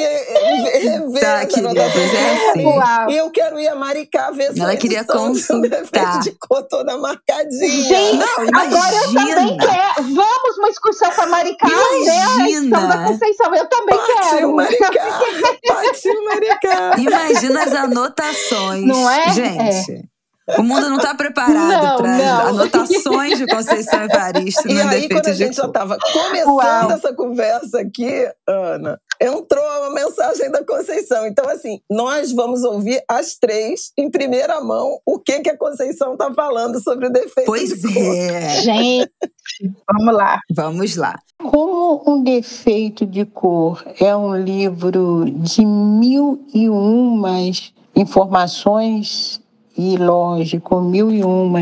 Speaker 1: ver
Speaker 2: tá, querida, é assim.
Speaker 1: E eu quero ir a Maricá ver
Speaker 2: Ela queria consultar.
Speaker 1: de cor toda marcadinha.
Speaker 3: Gente, Não, agora eu também quero. Vamos uma excursão para Maricá.
Speaker 2: Imagina.
Speaker 3: Né? da Conceição. Eu também
Speaker 1: Partiu
Speaker 3: quero.
Speaker 1: Maricá. Partiu Maricá.
Speaker 2: Imagina as anotações.
Speaker 3: Não é?
Speaker 2: Gente. É. O mundo não está preparado para anotações de Conceição Evaristo no
Speaker 1: E
Speaker 2: aí,
Speaker 1: quando a gente já estava começando Uau. essa conversa aqui, Ana, entrou uma mensagem da Conceição. Então, assim, nós vamos ouvir as três, em primeira mão, o que, que a Conceição está falando sobre o defeito
Speaker 2: pois
Speaker 1: de cor.
Speaker 2: é.
Speaker 3: Gente, vamos lá.
Speaker 2: Vamos lá.
Speaker 5: Como um defeito de cor é um livro de mil e umas informações e lógico, mil e uma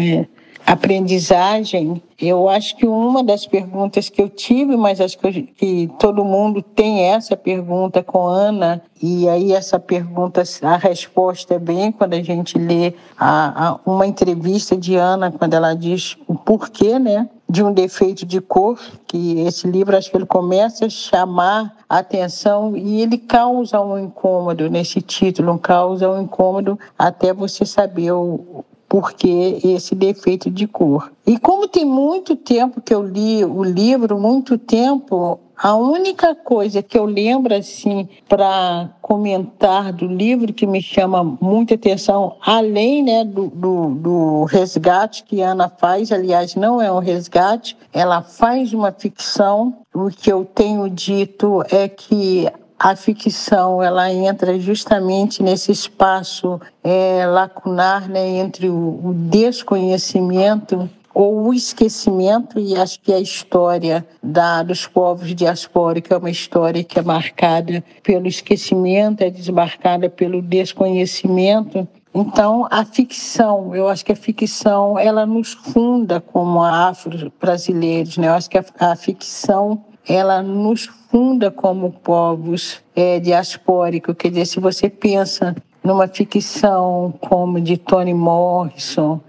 Speaker 5: aprendizagem, eu acho que uma das perguntas que eu tive, mas acho que, que, todo mundo tem essa pergunta com Ana, e aí essa pergunta, a resposta é bem quando a gente lê a, a, uma entrevista de Ana, quando ela diz o porquê, né? De um defeito de cor, que esse livro acho que ele começa a chamar a atenção e ele causa um incômodo nesse título, causa um incômodo até você saber o, porque esse defeito de cor. E como tem muito tempo que eu li o livro, muito tempo, a única coisa que eu lembro assim para comentar do livro que me chama muita atenção, além né, do, do, do, resgate que a Ana faz, aliás, não é um resgate, ela faz uma ficção. O que eu tenho dito é que a ficção ela entra justamente nesse espaço é, lacunar né, entre o, o desconhecimento ou o esquecimento, e acho que a história da, dos povos diaspóricos é uma história que é marcada pelo esquecimento, é desmarcada pelo desconhecimento. Então, a ficção, eu acho que a ficção, ela nos funda como afro-brasileiros, né? Eu acho que a, a ficção, ela nos funda como povos é, diaspóricos. Quer dizer, se você pensa numa ficção como de Toni Morrison,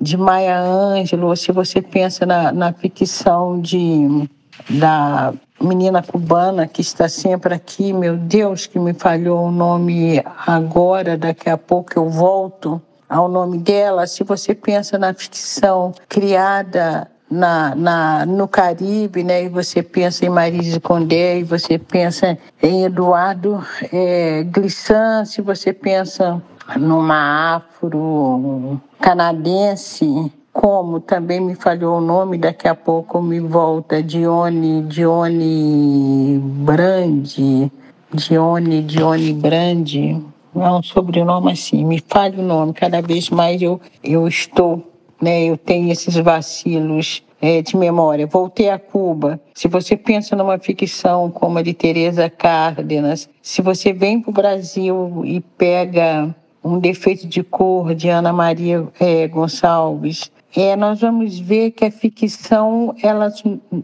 Speaker 5: de Maya Angelou, se você pensa na, na ficção de, da menina cubana que está sempre aqui, meu Deus, que me falhou o nome agora, daqui a pouco eu volto ao nome dela. Se você pensa na ficção criada na, na, no Caribe, né? E você pensa em Marise Condé, e você pensa em Eduardo é, Glissant, se você pensa numa afro-canadense, como também me falhou o nome, daqui a pouco me volta, Dione, Dione Brandi, Dione, Dione Brandi, é um sobrenome assim, me falha o nome, cada vez mais eu, eu estou, né, eu tenho esses vacilos é, de memória. Voltei a Cuba. Se você pensa numa ficção como a de Teresa Cárdenas, se você vem para o Brasil e pega um defeito de cor de Ana Maria é, Gonçalves, é, nós vamos ver que a ficção ela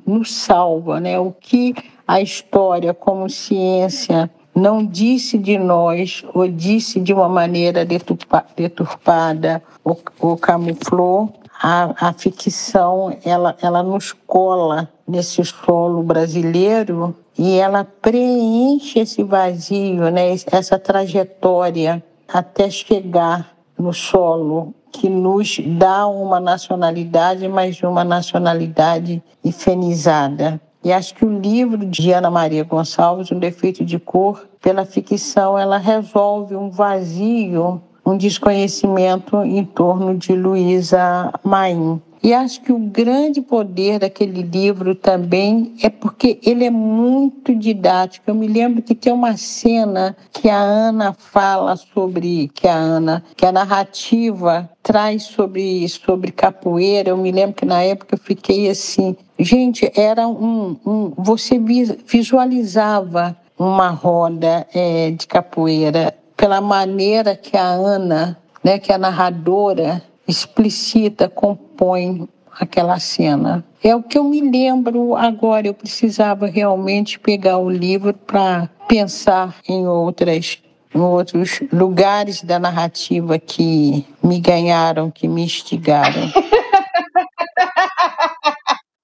Speaker 5: nos salva, né? O que a história como ciência não disse de nós ou disse de uma maneira deturpada ou, ou camuflou, a, a ficção ela, ela nos cola nesse solo brasileiro e ela preenche esse vazio, né? essa trajetória até chegar no solo que nos dá uma nacionalidade, mas uma nacionalidade infenizada. E acho que o livro de Ana Maria Gonçalves, Um Defeito de Cor, pela ficção, ela resolve um vazio, um desconhecimento em torno de Luísa Maim. E acho que o grande poder daquele livro também é porque ele é muito didático. Eu me lembro que tem uma cena que a Ana fala sobre que a Ana, que a narrativa traz sobre sobre capoeira. Eu me lembro que na época eu fiquei assim, gente, era um, um você visualizava uma roda é, de capoeira pela maneira que a Ana, né, que a narradora explicita, compõe aquela cena. É o que eu me lembro agora. Eu precisava realmente pegar o livro para pensar em outras em outros lugares da narrativa que me ganharam, que me instigaram. [LAUGHS]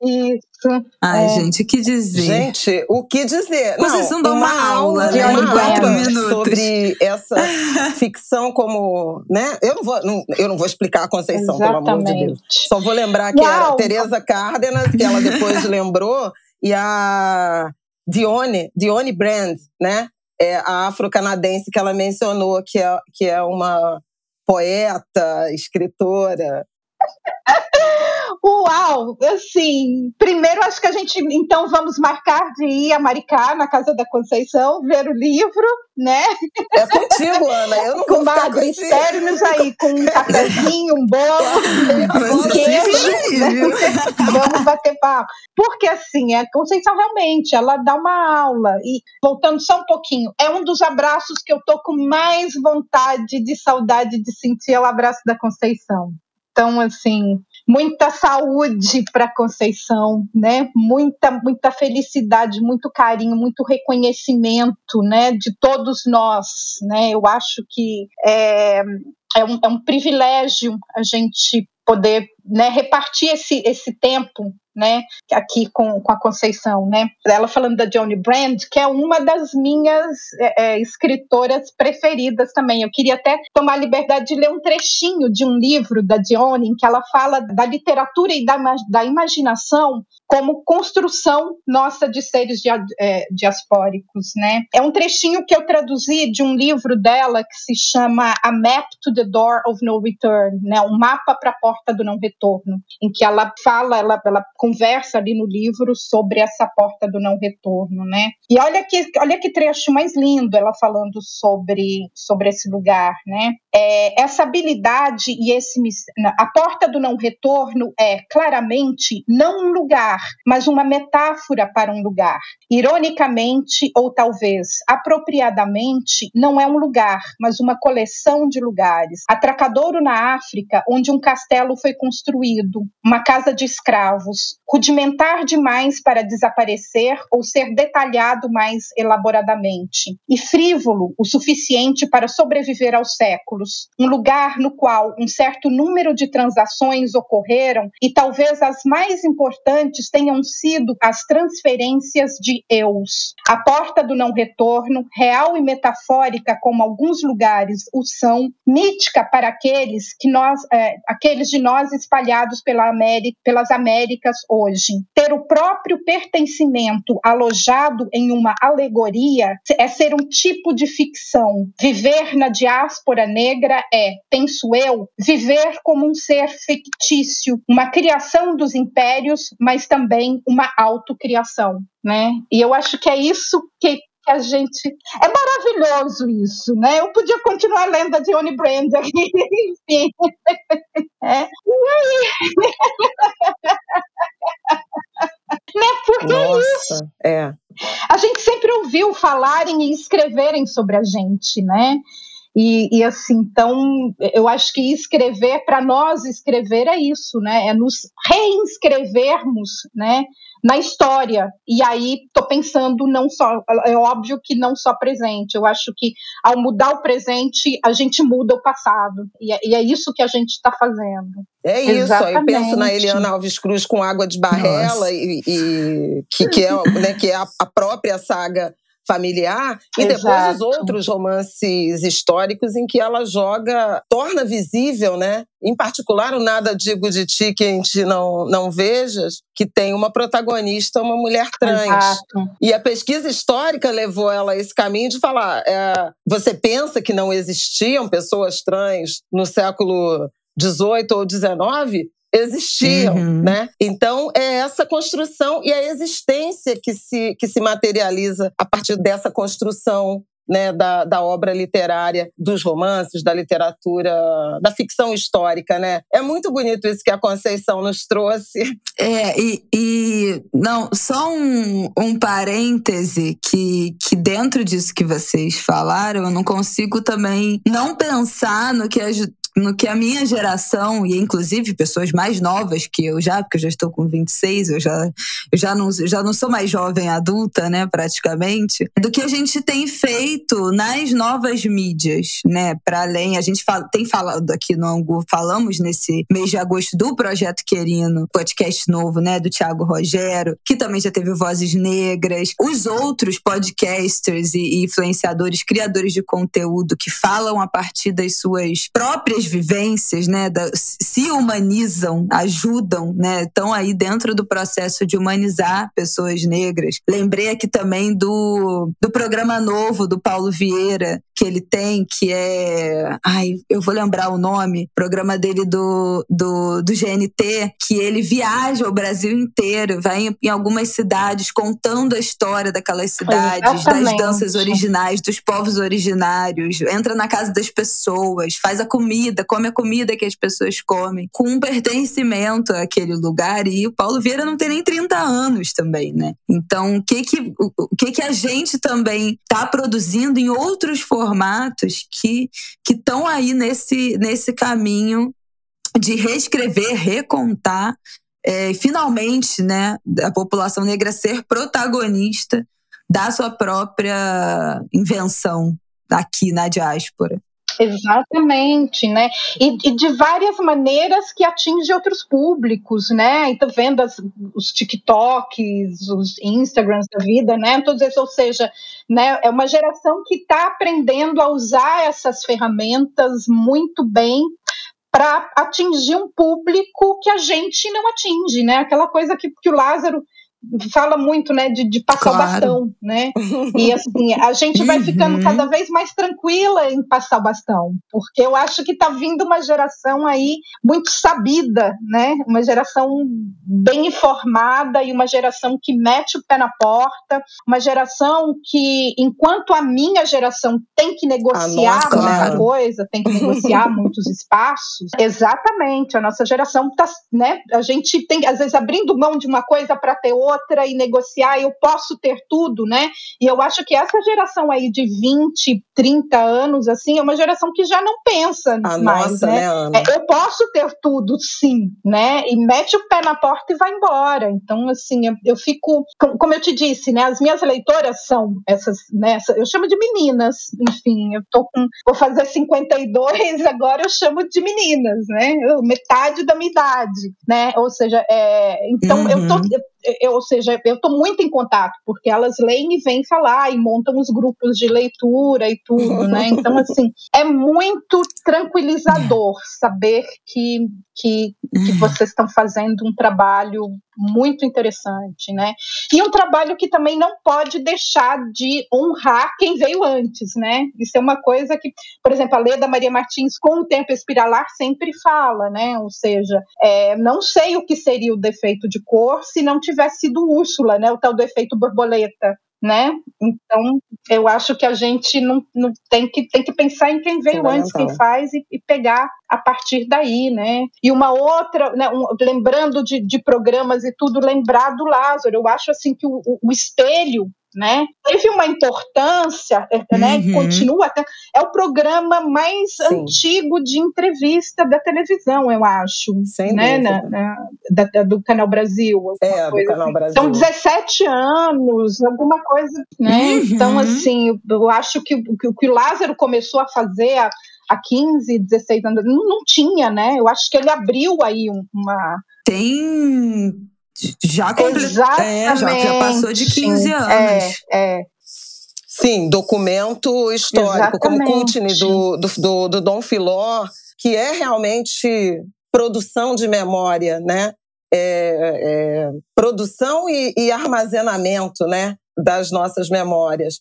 Speaker 3: Isso.
Speaker 2: Ai, é. gente, o que dizer?
Speaker 1: Gente, o que dizer?
Speaker 2: Vocês não dão uma, uma aula, de né? quatro minutos.
Speaker 1: Sobre essa [LAUGHS] ficção como, né? Eu não vou, não, eu não vou explicar a Conceição, Exatamente. pelo amor de Deus. Só vou lembrar que Uau. era Teresa Cárdenas, que ela depois [LAUGHS] lembrou, e a Dione, Dione Brand, né? É a afro-canadense que ela mencionou, que é, que é uma poeta, escritora.
Speaker 3: Uau! Assim, primeiro acho que a gente então vamos marcar de ir a Maricá, na Casa da Conceição, ver o livro, né?
Speaker 1: É contigo, Ana. Eu não vou
Speaker 3: Comadre, espere-nos aí com um cafezinho, um bolo, [LAUGHS] um queijo. Né? vamos bater papo. Porque assim, a Conceição realmente, ela dá uma aula. E voltando só um pouquinho, é um dos abraços que eu tô com mais vontade de saudade de sentir, é o abraço da Conceição. Então, assim, muita saúde para Conceição, né? Muita, muita felicidade, muito carinho, muito reconhecimento, né? De todos nós, né? Eu acho que é, é um, é um privilégio a gente poder né, repartir esse, esse tempo né, aqui com, com a Conceição, né? Ela falando da Johnny Brand, que é uma das minhas é, é, escritoras preferidas também. Eu queria até tomar a liberdade de ler um trechinho de um livro da Johnny, em que ela fala da literatura e da, da imaginação como construção nossa de seres é, diaspóricos, né? É um trechinho que eu traduzi de um livro dela que se chama A Map to the Door of No Return, né? Um mapa para a porta do não retorno, em que ela fala, ela, ela conversa ali no livro sobre essa porta do não retorno, né? E olha que, olha que trecho mais lindo ela falando sobre, sobre esse lugar, né? É, essa habilidade e esse a porta do não retorno é claramente não um lugar, mas uma metáfora para um lugar. Ironicamente ou talvez apropriadamente, não é um lugar, mas uma coleção de lugares. Atracadouro na África, onde um castelo foi construído, uma casa de escravos, rudimentar demais para desaparecer ou ser detalhado mais elaboradamente, e frívolo o suficiente para sobreviver aos séculos. Um lugar no qual um certo número de transações ocorreram e talvez as mais importantes tenham sido as transferências de eus. A porta do não retorno, real e metafórica como alguns lugares o são, mítica para aqueles que nós, é, aqueles de nós espalhados pela América, pelas Américas hoje. Ter o próprio pertencimento alojado em uma alegoria é ser um tipo de ficção. Viver na diáspora negra é, penso eu, viver como um ser fictício, uma criação dos impérios, mas também uma autocriação. Né? E eu acho que é isso que, que a gente. É maravilhoso isso, né? Eu podia continuar lendo a Dione Brand aqui, [LAUGHS] enfim. É. E aí? [LAUGHS] né? Porque
Speaker 1: Nossa,
Speaker 3: é isso.
Speaker 1: É.
Speaker 3: A gente sempre ouviu falarem e escreverem sobre a gente, né? E, e, assim, então, eu acho que escrever, para nós, escrever é isso, né? É nos reinscrevermos, né? Na história. E aí, estou pensando não só, é óbvio que não só presente. Eu acho que ao mudar o presente, a gente muda o passado. E é, e é isso que a gente está fazendo.
Speaker 1: É isso, Exatamente. eu penso na Eliana Alves Cruz com Água de Barrela, e, e, que, que, é, né, que é a, a própria saga familiar, e Exato. depois os outros romances históricos em que ela joga, torna visível, né? Em particular, o Nada Digo de Ti, que a gente não, não vejas, que tem uma protagonista, uma mulher trans. Exato. E a pesquisa histórica levou ela a esse caminho de falar: é, você pensa que não existiam pessoas trans no século 18 ou 19, existiam, uhum. né? Então é essa construção e a existência que se, que se materializa a partir dessa construção né, da, da obra literária, dos romances, da literatura, da ficção histórica, né? É muito bonito isso que a Conceição nos trouxe.
Speaker 2: É, e, e não, só um, um parêntese que, que dentro disso que vocês falaram, eu não consigo também não pensar no que as no que a minha geração, e inclusive pessoas mais novas que eu já, porque eu já estou com 26, eu já, eu já, não, já não sou mais jovem adulta, né, praticamente, do que a gente tem feito nas novas mídias, né, para além, a gente fala, tem falado aqui no Angu, falamos nesse mês de agosto do Projeto Querino, podcast novo, né, do Tiago Rogério, que também já teve Vozes Negras, os outros podcasters e influenciadores, criadores de conteúdo que falam a partir das suas próprias vivências, né, da, se humanizam, ajudam, né, estão aí dentro do processo de humanizar pessoas negras. Lembrei aqui também do, do programa novo do Paulo Vieira, que ele tem, que é. Ai, eu vou lembrar o nome, programa dele do, do, do GNT, que ele viaja o Brasil inteiro, vai em, em algumas cidades contando a história daquelas cidades, Exatamente. das danças originais, dos povos originários, entra na casa das pessoas, faz a comida come a comida que as pessoas comem, com um pertencimento àquele lugar. E o Paulo Vieira não tem nem 30 anos também, né? Então, o que que, o, que, que a gente também está produzindo em outros formatos que estão aí nesse, nesse caminho de reescrever, recontar, é, finalmente, né, a população negra ser protagonista da sua própria invenção aqui na diáspora.
Speaker 3: Exatamente, né? E, e, de várias maneiras que atinge outros públicos, né? Então, vendo as, os TikToks, os Instagrams da vida, né? Todos esses, ou seja, né? É uma geração que está aprendendo a usar essas ferramentas muito bem para atingir um público que a gente não atinge, né? Aquela coisa que, que o Lázaro fala muito, né, de, de passar claro. o bastão, né? E [LAUGHS] assim, a gente vai ficando uhum. cada vez mais tranquila em passar o bastão, porque eu acho que está vindo uma geração aí muito sabida, né? Uma geração bem informada e uma geração que mete o pé na porta, uma geração que, enquanto a minha geração tem que negociar nossa, muita claro. coisa, tem que negociar [LAUGHS] muitos espaços, exatamente, a nossa geração tá, né? A gente tem, às vezes, abrindo mão de uma coisa para ter outra, outra e negociar, eu posso ter tudo, né? E eu acho que essa geração aí de 20, 30 anos, assim, é uma geração que já não pensa
Speaker 1: a
Speaker 3: mais,
Speaker 1: nossa,
Speaker 3: né?
Speaker 1: né
Speaker 3: é, eu posso ter tudo, sim, né? E mete o pé na porta e vai embora. Então, assim, eu, eu fico, como eu te disse, né? As minhas leitoras são essas, né? Eu chamo de meninas, enfim, eu tô com, vou fazer 52, [LAUGHS] agora eu chamo de meninas, né? Metade da minha idade, né? Ou seja, é, então uhum. eu tô, eu, eu, ou seja, eu estou muito em contato, porque elas leem e vêm falar e montam os grupos de leitura e tudo, né? Então, assim, é muito tranquilizador saber que, que, que uhum. vocês estão fazendo um trabalho muito interessante, né? E um trabalho que também não pode deixar de honrar quem veio antes, né? Isso é uma coisa que, por exemplo, a Leda Maria Martins, com o tempo espiralar, sempre fala, né? Ou seja, é, não sei o que seria o defeito de cor se não tivesse sido Úrsula, né? O tal do efeito borboleta né? Então, eu acho que a gente não, não tem, que, tem que pensar em quem veio antes, quem faz, e, e, pegar a partir daí, né? E uma outra, né, um, lembrando de, de programas e tudo, lembrar do Lázaro. Eu acho assim que o, o, o espelho né? Teve uma importância, né? Uhum. Continua até é o programa mais Sim. antigo de entrevista da televisão, eu acho,
Speaker 1: Sem
Speaker 3: né? Na, na, da, do Canal Brasil.
Speaker 1: É, do Canal
Speaker 3: assim.
Speaker 1: Brasil.
Speaker 3: São 17 anos, alguma coisa, né? Uhum. Então, assim, eu acho que o que o Lázaro começou a fazer há, há 15, 16 anos, não, não tinha, né? Eu acho que ele abriu aí uma
Speaker 2: tem já, é, já, já passou de 15 anos.
Speaker 3: É, é.
Speaker 1: Sim, documento histórico, Exatamente. como Coutney do, do, do, do Dom Filó, que é realmente produção de memória, né? É, é, produção e, e, armazenamento né, das nossas memórias.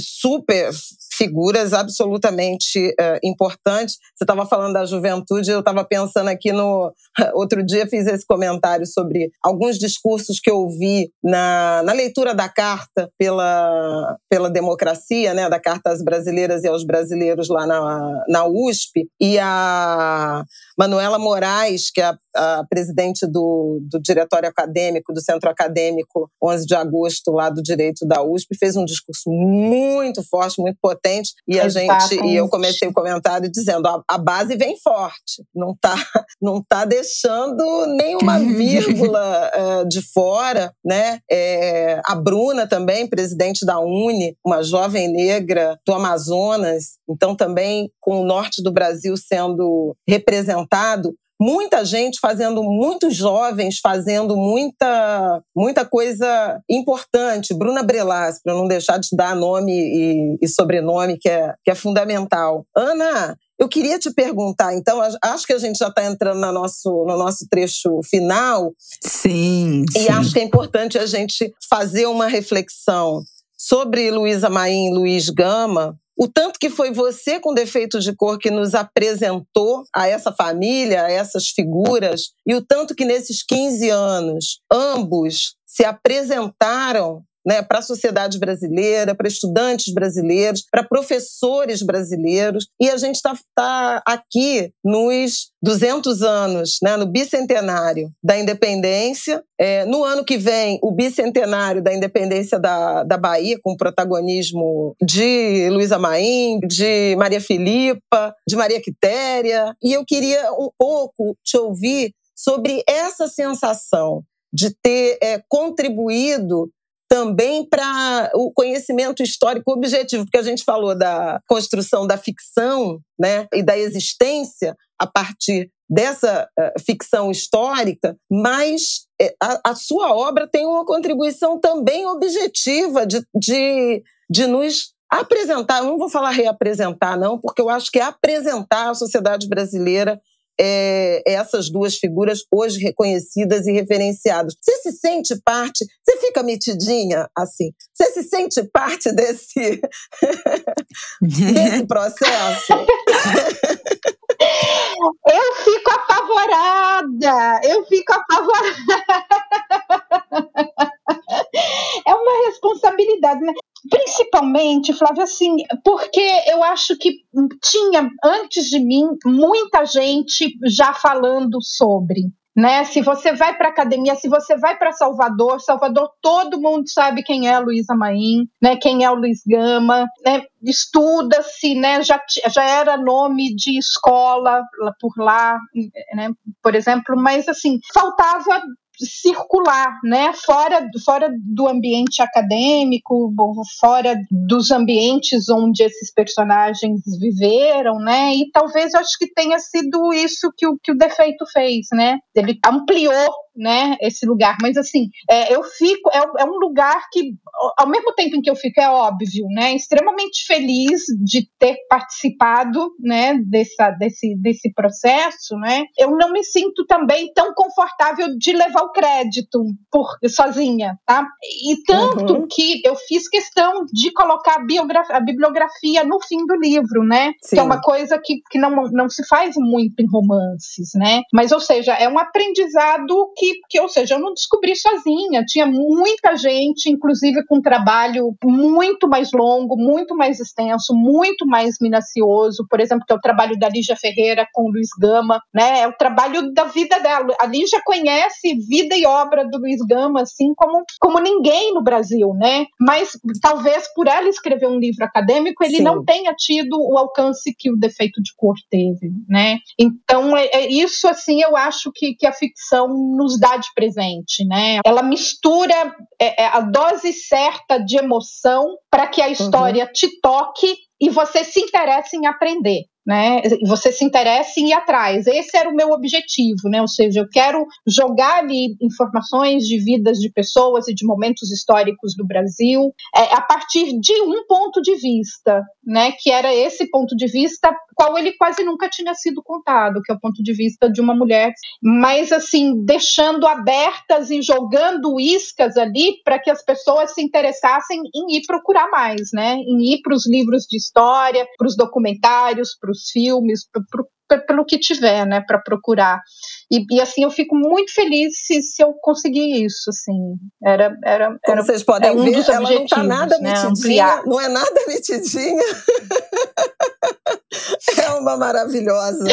Speaker 1: Super figuras absolutamente uh, importantes. Você estava falando da juventude, eu estava pensando aqui no. [LAUGHS] Outro dia fiz esse comentário sobre alguns discursos que eu ouvi na, na leitura da carta pela, pela democracia, né, da Carta às Brasileiras e aos Brasileiros lá na, na USP, e a Manuela Moraes, que é a, a presidente do, do diretório acadêmico, do centro acadêmico 11 de agosto, lá do direito da USP, fez um discurso muito forte, muito potente e a Exatamente. gente e eu comecei o comentário dizendo a, a, base vem forte, não tá [LAUGHS] não tá deixando nenhuma [LAUGHS] vírgula uh, de fora, né? É, a Bruna também, presidente da Uni, uma jovem negra do Amazonas, então também com o norte do Brasil sendo representado, muita gente fazendo, muitos jovens fazendo muita, muita coisa importante. Bruna Brelas, para não deixar de dar nome e, e, sobrenome, que é, que é fundamental. Ana, eu queria te perguntar, então, acho que a gente já está entrando no nosso, no nosso trecho final.
Speaker 2: Sim.
Speaker 1: E
Speaker 2: sim.
Speaker 1: acho que é importante a gente fazer uma reflexão sobre Luísa Maim e Luiz Gama, o tanto que foi você com defeito de cor que nos apresentou a essa família, a essas figuras, e o tanto que nesses 15 anos ambos se apresentaram né, para a sociedade brasileira, para estudantes brasileiros, para professores brasileiros. E a gente está tá aqui nos 200 anos, né, no bicentenário da independência. É, no ano que vem, o bicentenário da independência da, da Bahia, com o protagonismo de Luísa Maim, de Maria Filipa, de Maria Quitéria. E eu queria um pouco te ouvir sobre essa sensação de ter é, contribuído também para o conhecimento histórico objetivo, porque a gente falou da construção da ficção né, e da existência a partir dessa uh, ficção histórica, mas é, a, a, sua obra tem uma contribuição também objetiva de, de, de nos apresentar, não vou falar reapresentar, não, porque eu acho que é apresentar a sociedade brasileira é, essas duas figuras hoje reconhecidas e referenciadas. Você se sente parte, você fica metidinha assim, você se sente parte desse, [LAUGHS] desse processo? [LAUGHS]
Speaker 3: Eu fico apavorada, eu fico apavorada. [LAUGHS] É uma responsabilidade, né? Principalmente, Flávia, assim, porque eu acho que tinha antes de mim muita gente já falando sobre. Né? Se você vai para academia, se você vai para Salvador, Salvador todo mundo sabe quem é a Luísa Maim, né? Quem é o Luiz Gama, né? Estuda-se, né? Já, já era nome de escola por lá, né? Por exemplo, mas assim faltava circular, né? Fora, fora do ambiente acadêmico, fora dos ambientes onde esses personagens viveram, né? E talvez eu acho que tenha sido isso que o, que o defeito fez, né? Ele ampliou né, esse lugar. Mas assim, é, eu fico, é, é, um lugar que, ao mesmo tempo em que eu fico, é óbvio, né, extremamente feliz de ter participado, né, dessa, desse, desse processo, né, eu não me sinto também tão confortável de levar o crédito por sozinha, tá? E tanto uhum. que eu fiz questão de colocar a, a bibliografia no fim do livro, né, Sim. que é uma coisa que, que não, não se faz muito em romances, né, mas, ou seja, é um aprendizado que que, ou seja, eu não descobri sozinha, tinha muita gente, inclusive com um trabalho muito mais longo, muito mais extenso, muito mais minucioso, por exemplo, que é o trabalho da Lígia Ferreira com o Luiz Gama, né? É o trabalho da vida dela. A Lígia conhece vida e obra do Luiz Gama assim como, como ninguém no Brasil, né? Mas talvez por ela escrever um livro acadêmico, ele Sim. não tenha tido o alcance que o Defeito de Cor teve, né? Então, é, é isso assim, eu acho que, que a ficção nos dá presente, né? Ela mistura é, é, a dose certa de emoção para que a história uhum. te toque e você se interesse em aprender né? Você se interessa em ir atrás. Esse era o meu objetivo, né? Ou seja, eu quero jogar ali informações de vidas de pessoas e de momentos históricos do Brasil é, a partir de um ponto de vista, né? Que era esse ponto de vista qual ele quase nunca tinha sido contado, que é o ponto de vista de uma mulher, mas assim deixando abertas e jogando iscas ali para que as pessoas se interessassem em ir procurar mais, né? Em ir para os livros de história, para os documentários, para os filmes, pelo que tiver, né, para procurar. E, e, assim eu fico muito feliz se, se eu conseguir isso, assim. Era, era,
Speaker 1: Como
Speaker 3: era
Speaker 1: vocês podem um ver, ela não está nada né, metidinha, ampliar. não é nada metidinha. [LAUGHS] é uma maravilhosa.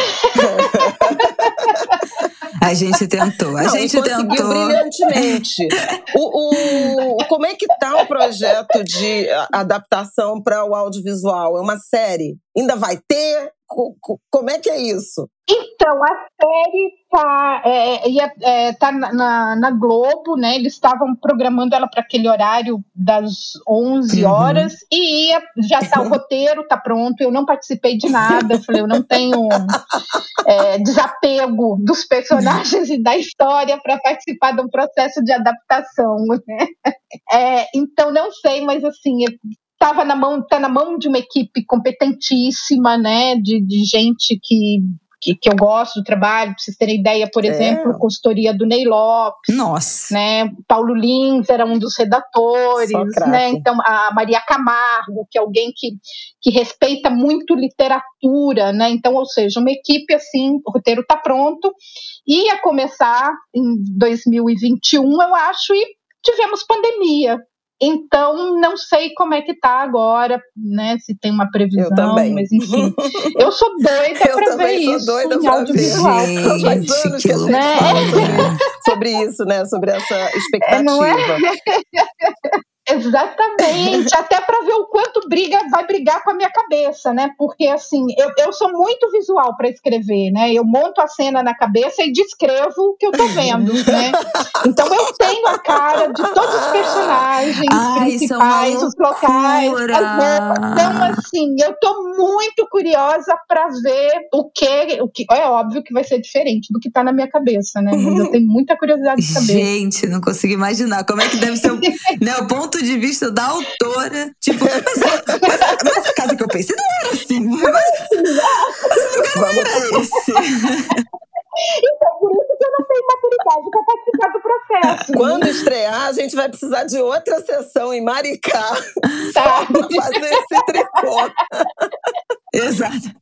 Speaker 2: A gente tentou, a não, gente tentou.
Speaker 1: brilhantemente. o, o, como é que tá o projeto de adaptação para o audiovisual? É uma série? Ainda vai ter? Como é que é isso?
Speaker 3: Então, a série tá, é, é, é, tá na, na, Globo, né? Eles estavam programando ela para aquele horário das 11 uhum. horas uhum. e ia, já tá o [LAUGHS] roteiro, tá pronto. Eu não participei de nada, falei, eu não tenho é, desapego dos personagens [LAUGHS] e da história para participar de um processo de adaptação, né? É, então, não sei, mas assim, estava na mão, tá na mão de uma equipe competentíssima, né, de, de gente que que, que, eu gosto do trabalho, para vocês terem ideia, por é. exemplo, consultoria do Ney Lopes.
Speaker 2: Nossa.
Speaker 3: Né? Paulo Lins era um dos redatores, né? Então, a Maria Camargo, que é alguém que, que respeita muito literatura, né? Então, ou seja, uma equipe assim, o roteiro está pronto, ia começar em 2021, eu acho, e tivemos pandemia, Então, não sei como é que tá agora, né? Se tem uma previsão,
Speaker 1: eu também.
Speaker 3: mas enfim. [LAUGHS] Eu sou doida para ver isso doida em audiovisual.
Speaker 1: Gente, Faz anos que a gente né? fala [LAUGHS] sobre, sobre, isso, né? Sobre essa expectativa. É, não é? [LAUGHS]
Speaker 3: Exatamente, até para ver o quanto briga vai brigar com a minha cabeça, né? Porque assim, eu, eu sou muito visual para escrever, né? Eu monto a cena na cabeça e descrevo o que eu tô vendo, né? Então eu tenho a cara de todos os personagens Ai, é principais, os locais, Então assim, eu tô muito curiosa para ver o que, o que é óbvio que vai ser diferente do que tá na minha cabeça, né? Mas eu tenho muita curiosidade de saber. [LAUGHS]
Speaker 2: Gente, não consigo imaginar como é que deve ser o, né, o ponto ponto de vista da autora. Tipo, mas, a, mas, mas a casa que eu pensei não era assim. Mas, mas o lugar não era esse.
Speaker 3: Então, por isso que eu não tenho maturidade para participar do processo.
Speaker 1: Quando estrear, a gente vai precisar de outra sessão em Maricá tá. para fazer esse tricô.
Speaker 2: Exato.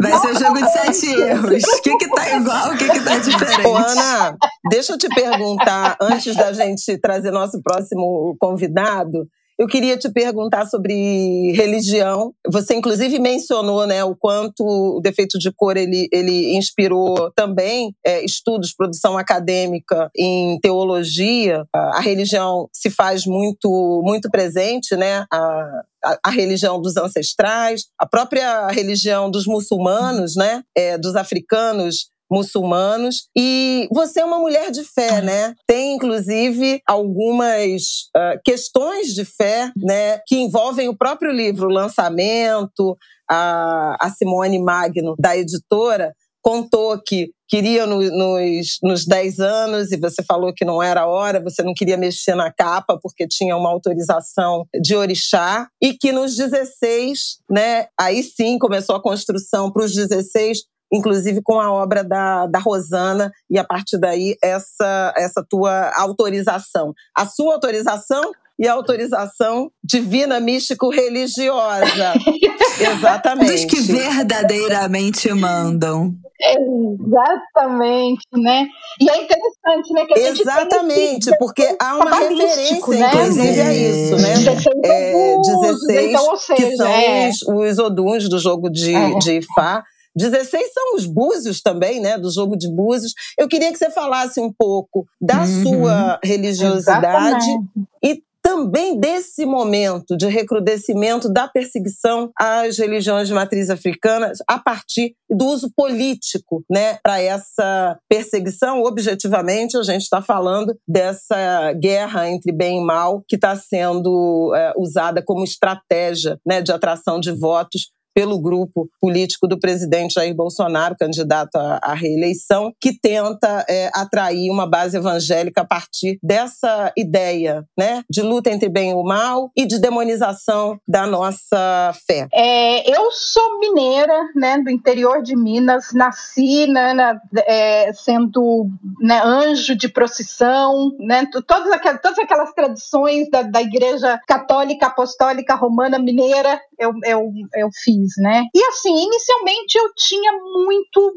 Speaker 2: Vai ser jogo de sete erros. O que que tá igual, o que que tá diferente?
Speaker 1: Ô, Ana, deixa eu te perguntar, antes da gente trazer nosso próximo convidado, eu queria te perguntar sobre religião. Você, inclusive, mencionou né, o quanto o defeito de cor ele, ele inspirou também é, estudos, produção acadêmica em teologia. A, a, religião se faz muito, muito presente, né? A, a, a, religião dos ancestrais, a própria religião dos muçulmanos, né? É, dos africanos muçulmanos. E você é uma mulher de fé, né? Tem, inclusive, algumas uh, questões de fé, né? Que envolvem o próprio livro, o lançamento. A, a Simone Magno, da editora, contou que queria no, nos, nos 10 anos e você falou que não era a hora, você não queria mexer na capa porque tinha uma autorização de orixá e que nos 16, né, aí sim começou a construção para os 16 inclusive com a obra da, da Rosana, e a partir daí essa, essa tua autorização. A sua autorização e autorização divina, místico, religiosa. [LAUGHS] Exatamente.
Speaker 2: Dos que verdadeiramente mandam.
Speaker 3: Exatamente, né? E é interessante, né? Que
Speaker 1: a Exatamente, porque há uma referência, né? inclusive, a isso, né? 16, é, 16 então, seja, que são é. os, os oduns do jogo de, é. de Ifá, 16 são os búzios também, né? Do jogo de búzios. Eu queria que você falasse um pouco da uhum. sua religiosidade Exatamente. e também desse momento de recrudescimento da perseguição às religiões de matriz africana a partir do uso político, né, para essa perseguição. Objetivamente, a gente está falando dessa guerra entre bem e mal que está sendo é, usada como estratégia, né, de atração de votos pelo grupo político do presidente Jair Bolsonaro, candidato à, reeleição, que tenta é, atrair uma base evangélica a partir dessa ideia né, de luta entre bem e o mal e de demonização da nossa fé.
Speaker 3: É, eu sou mineira, né, do interior de Minas, nasci né, na, é, sendo né, anjo de procissão, né, todas, aquelas, todas aquelas tradições da, da Igreja Católica Apostólica Romana Mineira eu, eu, eu fiz né? E assim, inicialmente eu tinha muito,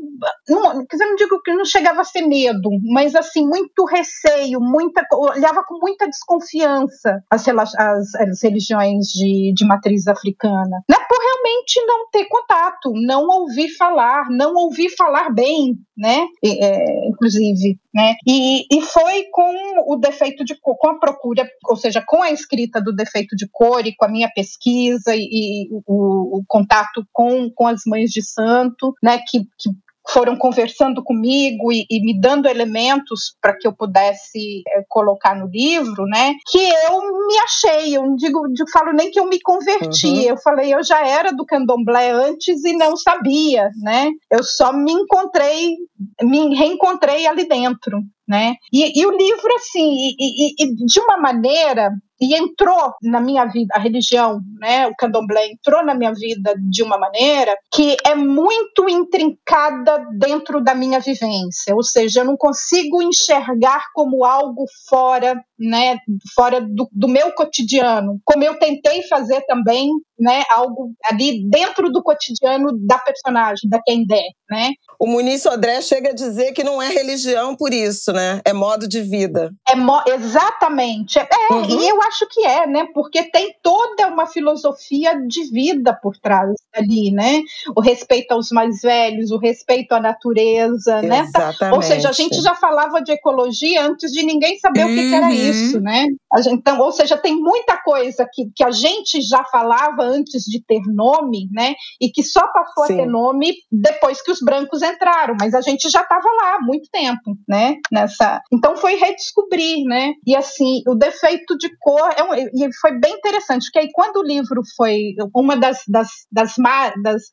Speaker 3: não, quer dizer, não digo que não chegava a ser medo, mas assim, muito receio, muita, olhava com muita desconfiança as, as, as religiões de, de matriz africana, né? Por realmente não ter contato, não ouvir falar, não ouvir falar bem, né? É, inclusive, né? E, e foi com o defeito de cor, com a procura, ou seja, com a escrita do defeito de cor e com a minha pesquisa e, e o, o, contato com, com as mães de santo, né? Que, que foram conversando comigo e, e me dando elementos para que eu pudesse é, colocar no livro, né? Que eu me achei, eu não digo, eu falo nem que eu me converti, uhum. eu falei, eu já era do candomblé antes e não sabia, né? Eu só me encontrei, me reencontrei ali dentro, né? E, e o livro, assim, e, e, de uma maneira e entrou na minha vida, a religião, né, o candomblé entrou na minha vida de uma maneira que é muito intrincada dentro da minha vivência, ou seja, eu não consigo enxergar como algo fora, né, fora do, do meu cotidiano, como eu tentei fazer também né, algo ali dentro do cotidiano da personagem, da Kendé, né?
Speaker 1: O Muniz Sodré chega a dizer que não é religião por isso, né? É modo de vida.
Speaker 3: É mo exatamente. É, uhum. e eu acho que é, né? Porque tem toda uma filosofia de vida por trás ali, né? O respeito aos mais velhos, o respeito à natureza,
Speaker 1: exatamente. né?
Speaker 3: Ou seja, a gente já falava de ecologia antes de ninguém saber uhum. o que, que, era uhum. isso, né? Gente, então, ou seja, tem muita coisa que, que a gente já falava antes de ter nome, né? E que só passou Sim. a ter nome depois que os brancos entraram, mas a gente já estava lá há muito tempo, né? Nessa, então foi redescobrir, né? E assim, o defeito de cor é um, e foi bem interessante, porque aí quando o livro foi uma das das, das, das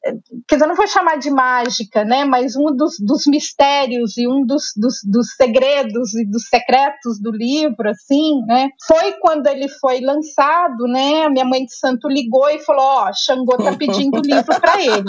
Speaker 3: quer dizer, não vou chamar de mágica, né? Mas um dos, dos mistérios e um dos, dos, dos segredos e dos secretos do livro, assim, né? Foi quando ele foi lançado, né? A minha mãe de santo ligou e falou: Ó, oh, Xangô tá pedindo o livro para ele.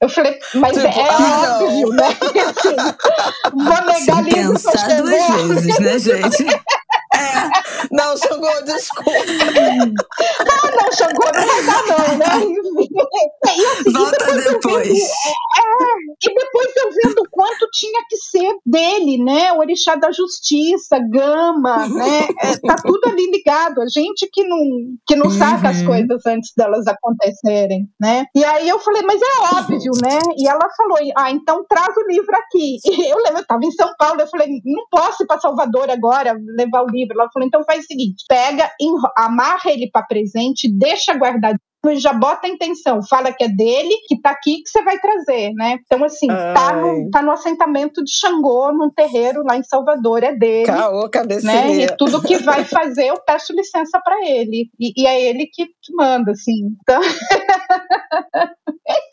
Speaker 3: Eu falei, mas tipo, é, ah, óbvio óbvio, né? assim, [LAUGHS] vou negar
Speaker 2: Sem pensar duas vezes, né, gente? [LAUGHS]
Speaker 1: É. [LAUGHS] Não, Xangô, desculpa.
Speaker 3: Ah, não, Xangô, não vai dar não, né? [LAUGHS]
Speaker 2: E, assim, Volta depois. Vendo,
Speaker 3: é, é, e depois eu vendo o quanto tinha que ser dele, né? O orixá da justiça, gama, [LAUGHS] né? É, tá tudo ali ligado. A gente que não, que não uhum. saca as coisas antes delas acontecerem, né? E aí eu falei, mas é óbvio, né? E ela falou, ah, então traz o livro aqui. E eu lembro, eu tava em São Paulo, eu falei, não posso ir para Salvador agora levar o livro Ela falou: então faz o seguinte: pega, amarra ele para presente, deixa guardadinho já bota a intenção, fala que é dele, que tá aqui, que você vai trazer, né? Então, assim, tá no, tá no assentamento de Xangô, num terreiro lá em Salvador, é dele.
Speaker 1: Caô,
Speaker 3: né? E tudo que vai fazer, eu peço licença para ele. E, e, é ele que, manda, assim. Então... [LAUGHS]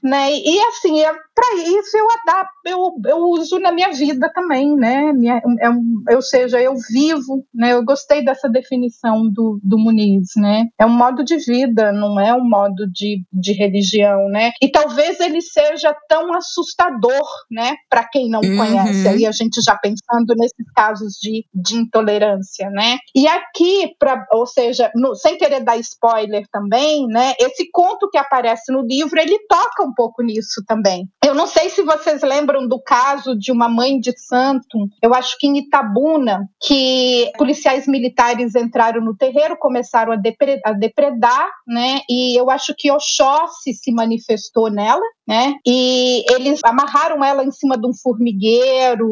Speaker 3: né? E assim, é, para isso eu adapto, eu, eu uso na minha vida também, né? Minha, é um, ou seja, eu vivo, né? Eu gostei dessa definição do, do Muniz, né? É um modo de vida, não é um modo de, de religião, né? E talvez ele seja tão assustador, né? Para quem não uhum. conhece, aí a gente já pensando nesses casos de, de intolerância, né? E aqui, pra, ou seja, no, sem querer dar spoiler também, né? Esse conto que aparece no livro, ele toca um pouco nisso também. Eu não sei se vocês lembram do caso de uma mãe de santo, eu acho que em Itabuna, que policiais militares entraram no terreiro, começaram a, depre a depredar, né? E eu acho que Oxóssi se manifestou nela, né? E eles amarraram ela em cima de um formigueiro,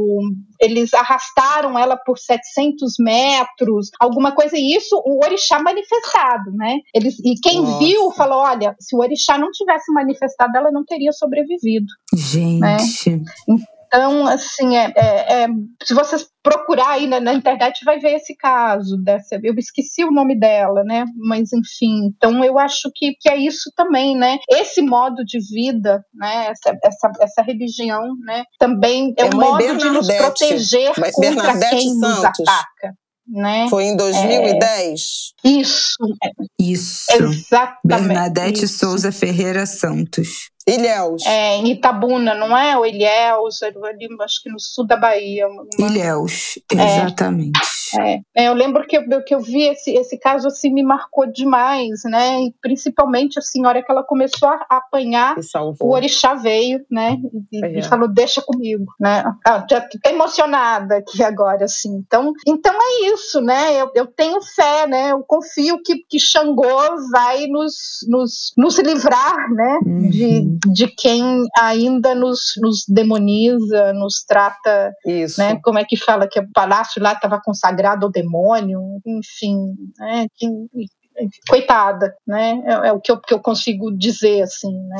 Speaker 3: eles arrastaram ela por 700 metros, alguma coisa, e isso o orixá manifestado, né? Eles, e quem Nossa. viu falou: olha, se o orixá não tivesse manifestado, ela não teria sobrevivido.
Speaker 2: Gente. Né?
Speaker 3: Então, assim, é, é, é, se vocês procurar aí na, na, internet, vai ver esse caso dessa. Eu esqueci o nome dela, né? Mas enfim, então eu acho que, que é isso também, né? Esse modo de vida, né? Essa, essa, essa religião, né? Também é, é um modo Bernadette, de nos proteger contra Bernadette quem Santos. nos ataca. Né?
Speaker 1: Foi em 2010?
Speaker 3: É, isso.
Speaker 2: Isso.
Speaker 3: Exatamente.
Speaker 2: Bernadette isso. Souza Ferreira Santos.
Speaker 1: Ilhéus.
Speaker 3: É, em Itabuna, não é? O Ilhéus, ali, acho que no sul da Bahia. Uma...
Speaker 2: Ilhéus, exatamente.
Speaker 3: É, é, eu lembro que eu, que eu vi esse, esse caso, assim, me marcou demais, né? E principalmente, assim, a hora que ela começou a apanhar, o orixá veio, né? E, é. e falou, deixa comigo, né? Ah, já tô emocionada aqui agora, assim. Então, então é isso, né? Eu, eu tenho fé, né? Eu confio que, que Xangô vai nos, nos, nos livrar, né? Uhum. De, de quem ainda nos, nos demoniza, nos trata,
Speaker 1: Isso.
Speaker 3: né? Como é que fala que o palácio lá estava consagrado ao demônio, enfim, né? Que, coitada, né? É, é, o que eu, que eu consigo dizer, assim, né?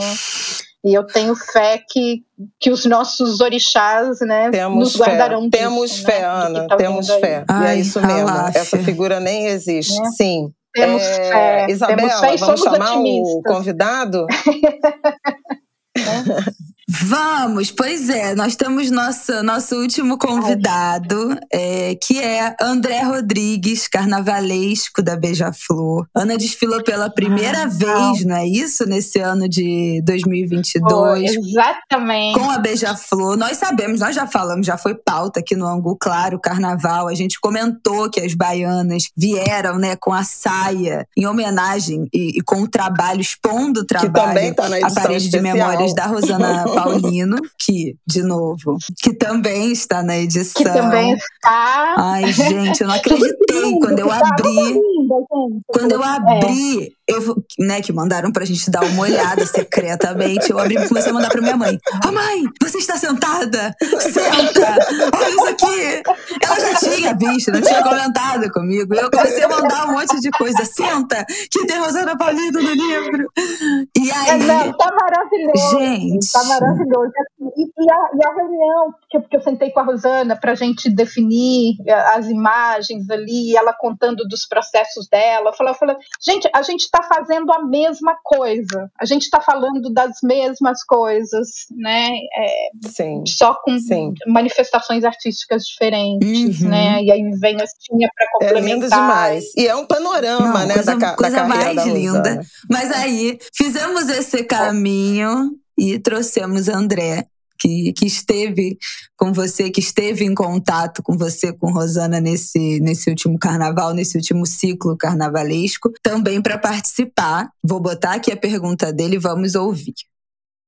Speaker 3: E eu tenho fé que, que os nossos orixás, né,
Speaker 1: temos
Speaker 3: nos guardarão
Speaker 1: fé. Temos disso, fé, né? Ana, tá temos fé. Ai, e é isso mesmo. Essa figura nem existe. É. Sim,
Speaker 3: temos é, fé.
Speaker 1: Isabela,
Speaker 3: temos fé
Speaker 1: vamos chamar otimistas. o convidado? [LAUGHS]
Speaker 2: Vamos, pois é, nós temos nosso, nosso último convidado, é, que é André Rodrigues, carnavalesco da Beija-Flor. Ana desfilou pela primeira ah, vez, não é isso? Nesse ano de 2022. Oh,
Speaker 3: exatamente.
Speaker 2: Com a Beija-Flor. Nós sabemos, nós já falamos, já foi pauta aqui no Angu, claro, carnaval. A gente comentou que as baianas vieram, né, com a saia em homenagem e, e com o trabalho, expondo o trabalho. Que
Speaker 1: também tá na edição
Speaker 2: a parede
Speaker 1: especial.
Speaker 2: de memórias da Rosana [LAUGHS] Paulino, que, de novo, que também está na edição.
Speaker 3: Que também está.
Speaker 2: Ai, gente, eu não [LAUGHS] acreditei quando eu abri. Quando eu abri, eu, né, que mandaram pra gente dar uma olhada secretamente, eu abri e comecei a mandar pra minha mãe. Ô oh, mãe, você está sentada? Senta! Olha isso aqui! Ela já tinha visto, não tinha comentado comigo. Eu comecei a mandar um monte de coisa. Senta! Que tem Rosana Paulino no livro! E aí. É,
Speaker 3: não, tá maravilhoso.
Speaker 2: Gente.
Speaker 3: Tá maravilhoso. E, e, a, e a reunião, que, que eu sentei com a Rosana pra gente definir eh, as imagens ali, ela contando dos processos dela. Eu falei, eu falei gente, a gente tá fazendo a mesma coisa. A gente tá falando das mesmas coisas, né? É,
Speaker 1: sim,
Speaker 3: só com sim. manifestações artísticas diferentes, uhum. né? E aí vem a Cinha para complementar.
Speaker 1: É lindo demais. E é um panorama,
Speaker 2: Não,
Speaker 1: né?
Speaker 2: Coisa,
Speaker 1: da,
Speaker 2: coisa
Speaker 1: da
Speaker 2: mais linda.
Speaker 1: Rosana.
Speaker 2: Mas aí fizemos esse caminho e trouxemos André que, que esteve com você, que esteve em contato com você, com Rosana, nesse, nesse último carnaval, nesse último ciclo carnavalesco, também para participar. Vou botar aqui a pergunta dele vamos ouvir.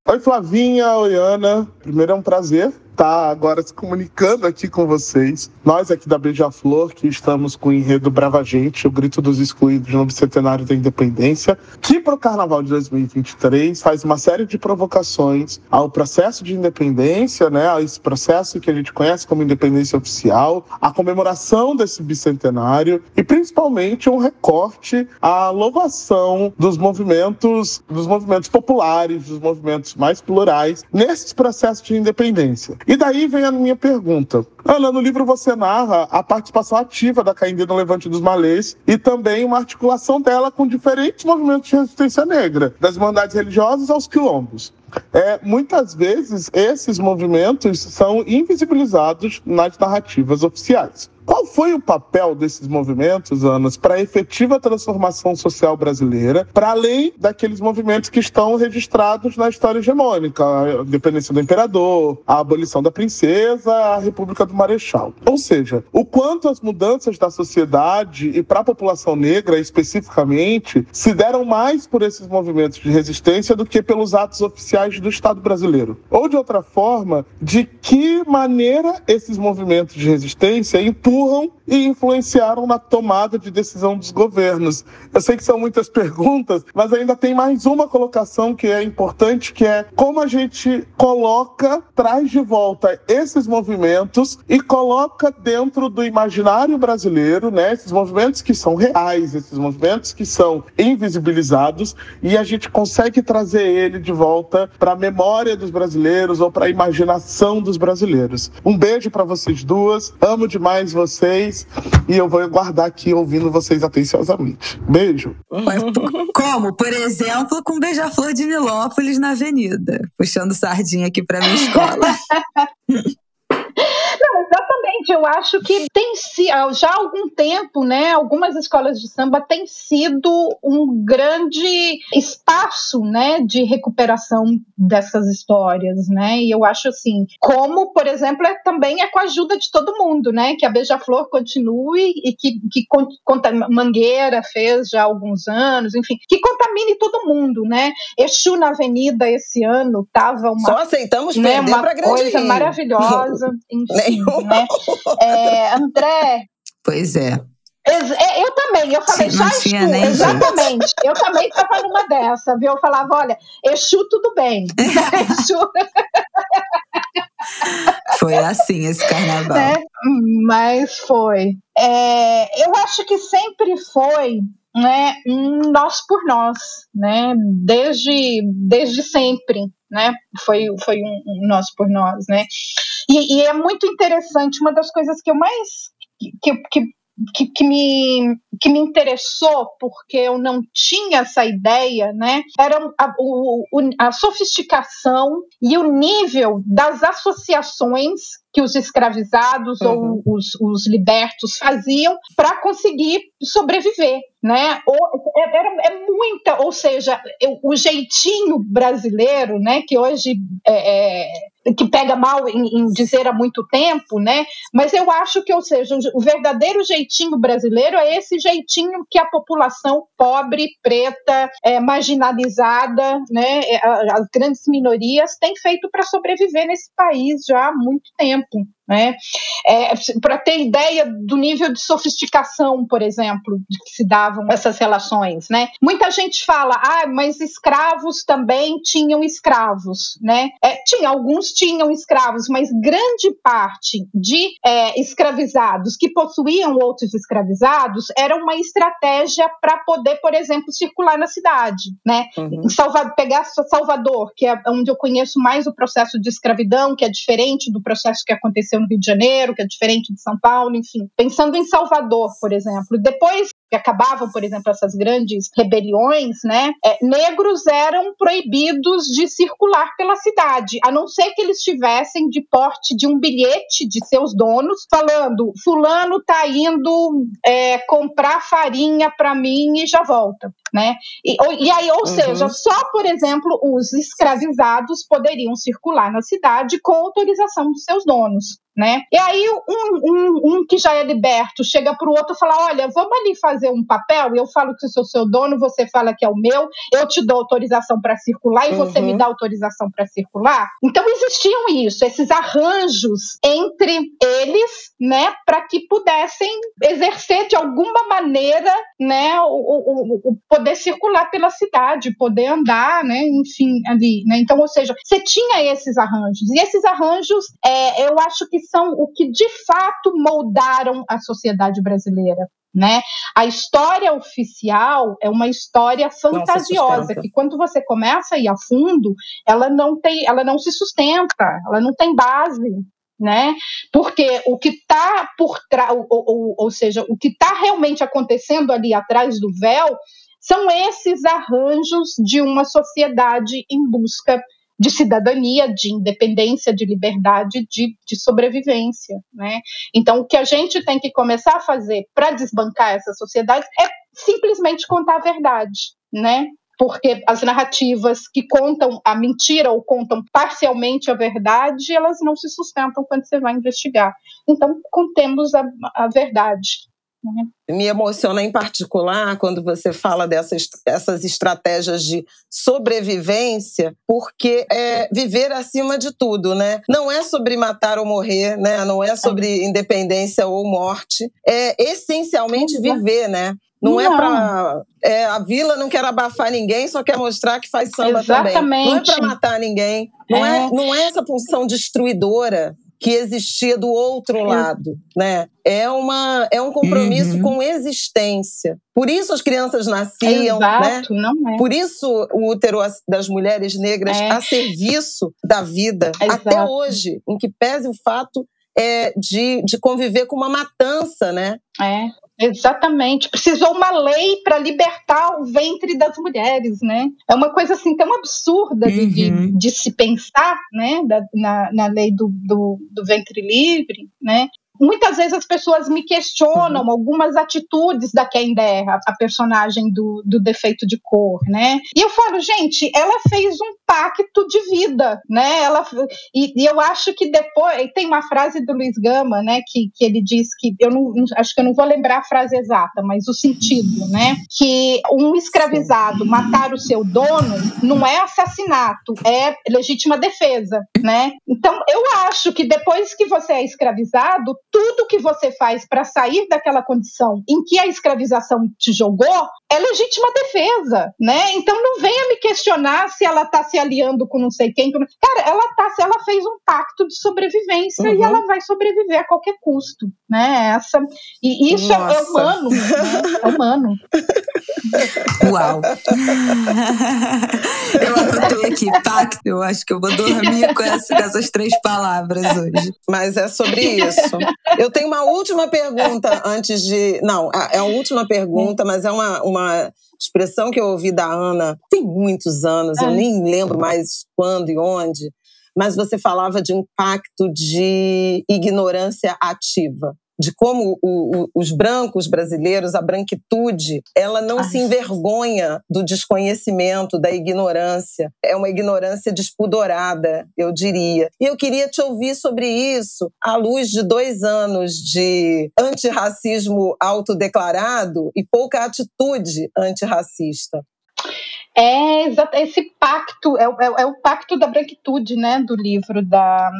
Speaker 6: Oi, Flavinha, oi, Ana. Primeiro é um prazer estar agora se comunicando aqui com vocês. Nós aqui da Beija-Flor, que estamos com o enredo Brava Gente, o Grito dos Excluídos no Bicentenário da Independência, que para o Carnaval de 2023 faz uma série de provocações ao processo de independência, né, a esse processo que a gente conhece como independência oficial, a comemoração desse bicentenário e principalmente um recorte à louvação dos movimentos, dos movimentos populares, dos movimentos mais plurais nesses processos de independência. E daí vem a minha pergunta. Ana, no livro você narra a participação ativa da Caindê no Levante dos Malês e também uma articulação dela com diferentes movimentos de resistência negra, das irmandades religiosas aos quilombos. É, muitas vezes esses movimentos são invisibilizados nas narrativas oficiais. Qual foi o papel desses movimentos, Anas, para a efetiva transformação social brasileira, para além daqueles movimentos que estão registrados na história hegemônica, a independência do imperador, a abolição da princesa, a República do Marechal? Ou seja, o quanto as mudanças da sociedade e para a população negra especificamente se deram mais por esses movimentos de resistência do que pelos atos oficiais do Estado brasileiro? Ou de outra forma, de que maneira esses movimentos de resistência empurram e influenciaram na tomada de decisão dos governos. Eu sei que são muitas [LAUGHS] perguntas, mas ainda tem mais uma colocação que é importante, que é como a gente coloca, traz de volta esses movimentos e coloca dentro do imaginário brasileiro, né, esses movimentos que são reais, esses movimentos que são invisibilizados e a gente consegue trazer ele de volta para a memória dos brasileiros ou para a imaginação dos brasileiros. Um beijo para vocês duas. Amo demais vocês e eu vou guardar aqui ouvindo vocês atenciosamente. Beijo. [LAUGHS]
Speaker 2: Como, por exemplo, com Beija-Flor de Nilópolis na Avenida, puxando sardinha aqui para minha escola. [LAUGHS]
Speaker 3: Exatamente. Eu acho que tem já há algum tempo, né? Algumas escolas de samba têm sido um grande espaço, né, de recuperação dessas histórias, né? E eu acho assim, como, por exemplo, é, também é com a ajuda de todo mundo, né? Que a Beija-Flor continue e que, que conta, Mangueira fez já há alguns anos, enfim, que contamine todo mundo, né? Exu na Avenida esse ano tava uma
Speaker 1: só aceitamos
Speaker 3: né, uma coisa maravilhosa. [LAUGHS] Enfim, né? [LAUGHS] É, André.
Speaker 2: Pois é.
Speaker 3: é. Eu também, eu falei, só
Speaker 2: tinha
Speaker 3: exatamente. Jeito. Eu também estava numa dessa, viu? Eu falava, olha, Exu tudo bem. [LAUGHS] Exu.
Speaker 2: Foi assim esse carnaval.
Speaker 3: É, mas foi. É, eu acho que sempre foi né, um nós por nós, né, desde, desde sempre, né, foi, foi um, um nós por nós, né, e, e, é muito interessante, uma das coisas que eu mais, que, que, que, que me, que me interessou porque eu não tinha essa ideia, né? Era a, o, a sofisticação e o nível das associações que os escravizados uhum. ou os, os libertos faziam para conseguir sobreviver, né? É, era, é muita, ou seja, o jeitinho brasileiro, né? Que hoje é, é que pega mal em, em, dizer há muito tempo, né? Mas eu acho que, ou seja, o verdadeiro jeitinho brasileiro é esse jeitinho que a população pobre, preta, é, marginalizada, né? É, as grandes minorias têm feito para sobreviver nesse país já há muito tempo. Né? É, Para ter ideia do nível de sofisticação, por exemplo, de que se davam essas relações. Né? Muita gente fala, ah, mas escravos também tinham escravos. Né? É, tinha, alguns tinham escravos, mas grande parte de é, escravizados que possuíam outros escravizados era uma estratégia para poder, por exemplo, circular na cidade. Né? Uhum. Salvador, pegar Salvador, que é onde eu conheço mais o processo de escravidão, que é diferente do processo que aconteceu no Rio de Janeiro, que é diferente de São Paulo, enfim. Pensando em Salvador, por exemplo, depois que acabavam, por exemplo, essas grandes rebeliões, né, é, negros eram proibidos de circular pela cidade, a não ser que eles tivessem de porte de um bilhete de seus donos falando: fulano está indo é, comprar farinha para mim e já volta, né? E, e aí, ou uhum. seja, só, por exemplo, os escravizados poderiam circular na cidade com autorização dos seus donos. Né? E aí um, um, um que já é liberto chega para o outro e fala: olha, vamos ali fazer um papel, eu falo que sou seu dono, você fala que é o meu, eu te dou autorização para circular e uhum. você me uhum. dá autorização para circular. Então existiam isso, esses arranjos entre eles, né, para que pudessem exercer de alguma maneira, né, o, o, o, poder circular pela cidade, poder andar, né, enfim, ali, né. Então, ou seja, você tinha esses arranjos e esses arranjos, é, eu acho que são o que de fato moldaram a sociedade brasileira. Né? A história oficial é uma história fantasiosa que quando você começa a ir a fundo, ela não tem, ela não se sustenta, ela não tem base, né? Porque o que está por trás, ou, ou, ou seja, o que está realmente acontecendo ali atrás do véu são esses arranjos de uma sociedade em busca de cidadania, de independência, de liberdade, de, de sobrevivência. Né? Então, o que a gente tem que começar a fazer para desbancar essa sociedade é simplesmente contar a verdade. Né? porque as narrativas que contam a mentira ou contam parcialmente a verdade, elas não se sustentam quando você vai investigar. Então, contemos a, a verdade.
Speaker 1: Uhum. Me emociona em particular quando você fala dessas essas estratégias de sobrevivência, porque é viver acima de tudo, né? Não é sobre matar ou morrer, né? Não é sobre independência ou morte, é essencialmente viver, né? Não, não, é para. É, a vila não quer abafar ninguém, só quer mostrar que faz samba Exatamente. também. Não é para matar ninguém. Não é. é. não é essa função destruidora que existia do outro lado, né? É uma é um compromisso uhum. com existência. Por isso as crianças nasciam, né?
Speaker 3: Exato, né? Não é.
Speaker 1: Por isso o útero das mulheres negras é. a serviço da vida Exato. até hoje, em que pese o fato é, de, de conviver com uma matança, né?
Speaker 3: É. Exatamente. Precisou uma lei para libertar o ventre das mulheres, né? É uma coisa assim tão absurda uhum. de, de, se pensar, né? Da, na, na lei do, do, do ventre livre, né? Muitas vezes as pessoas me questionam uhum. algumas atitudes da Kendra, a personagem do, do defeito de cor, né? E eu falo, gente, ela fez um pacto de vida, né? Ela, e, e eu acho que depois tem uma frase do Luiz Gama, né? Que, que ele diz que eu não acho que eu não vou lembrar a frase exata, mas o sentido, né? Que um escravizado matar o seu dono não é assassinato, é legítima defesa, né? Então eu acho que depois que você é escravizado tudo que você faz para sair daquela condição em que a escravização te jogou é legítima defesa, né? Então não venha me questionar se ela está se aliando com não sei quem. Cara, ela tá, se ela fez um pacto de sobrevivência uhum. e ela vai sobreviver a qualquer custo, né? Essa e isso é, é, humano, né? é humano. [LAUGHS]
Speaker 2: Uau! eu anotei aqui, pacto. Eu acho que eu vou dormir com, essa, com essas três palavras hoje.
Speaker 1: Mas é sobre isso. Eu tenho uma última pergunta antes de. Não, é a última pergunta, mas é uma, uma expressão que eu ouvi da Ana tem muitos anos, eu é. nem lembro mais quando e onde, mas você falava de um pacto de ignorância ativa de como o, o, os brancos brasileiros, a branquitude, ela não Ai. se envergonha do desconhecimento, da ignorância. É uma ignorância despudorada, eu diria. E eu queria te ouvir sobre isso à luz de dois anos de antirracismo autodeclarado e pouca atitude antirracista.
Speaker 3: É esse pacto, é, é, é, o pacto da branquitude, né, do livro da,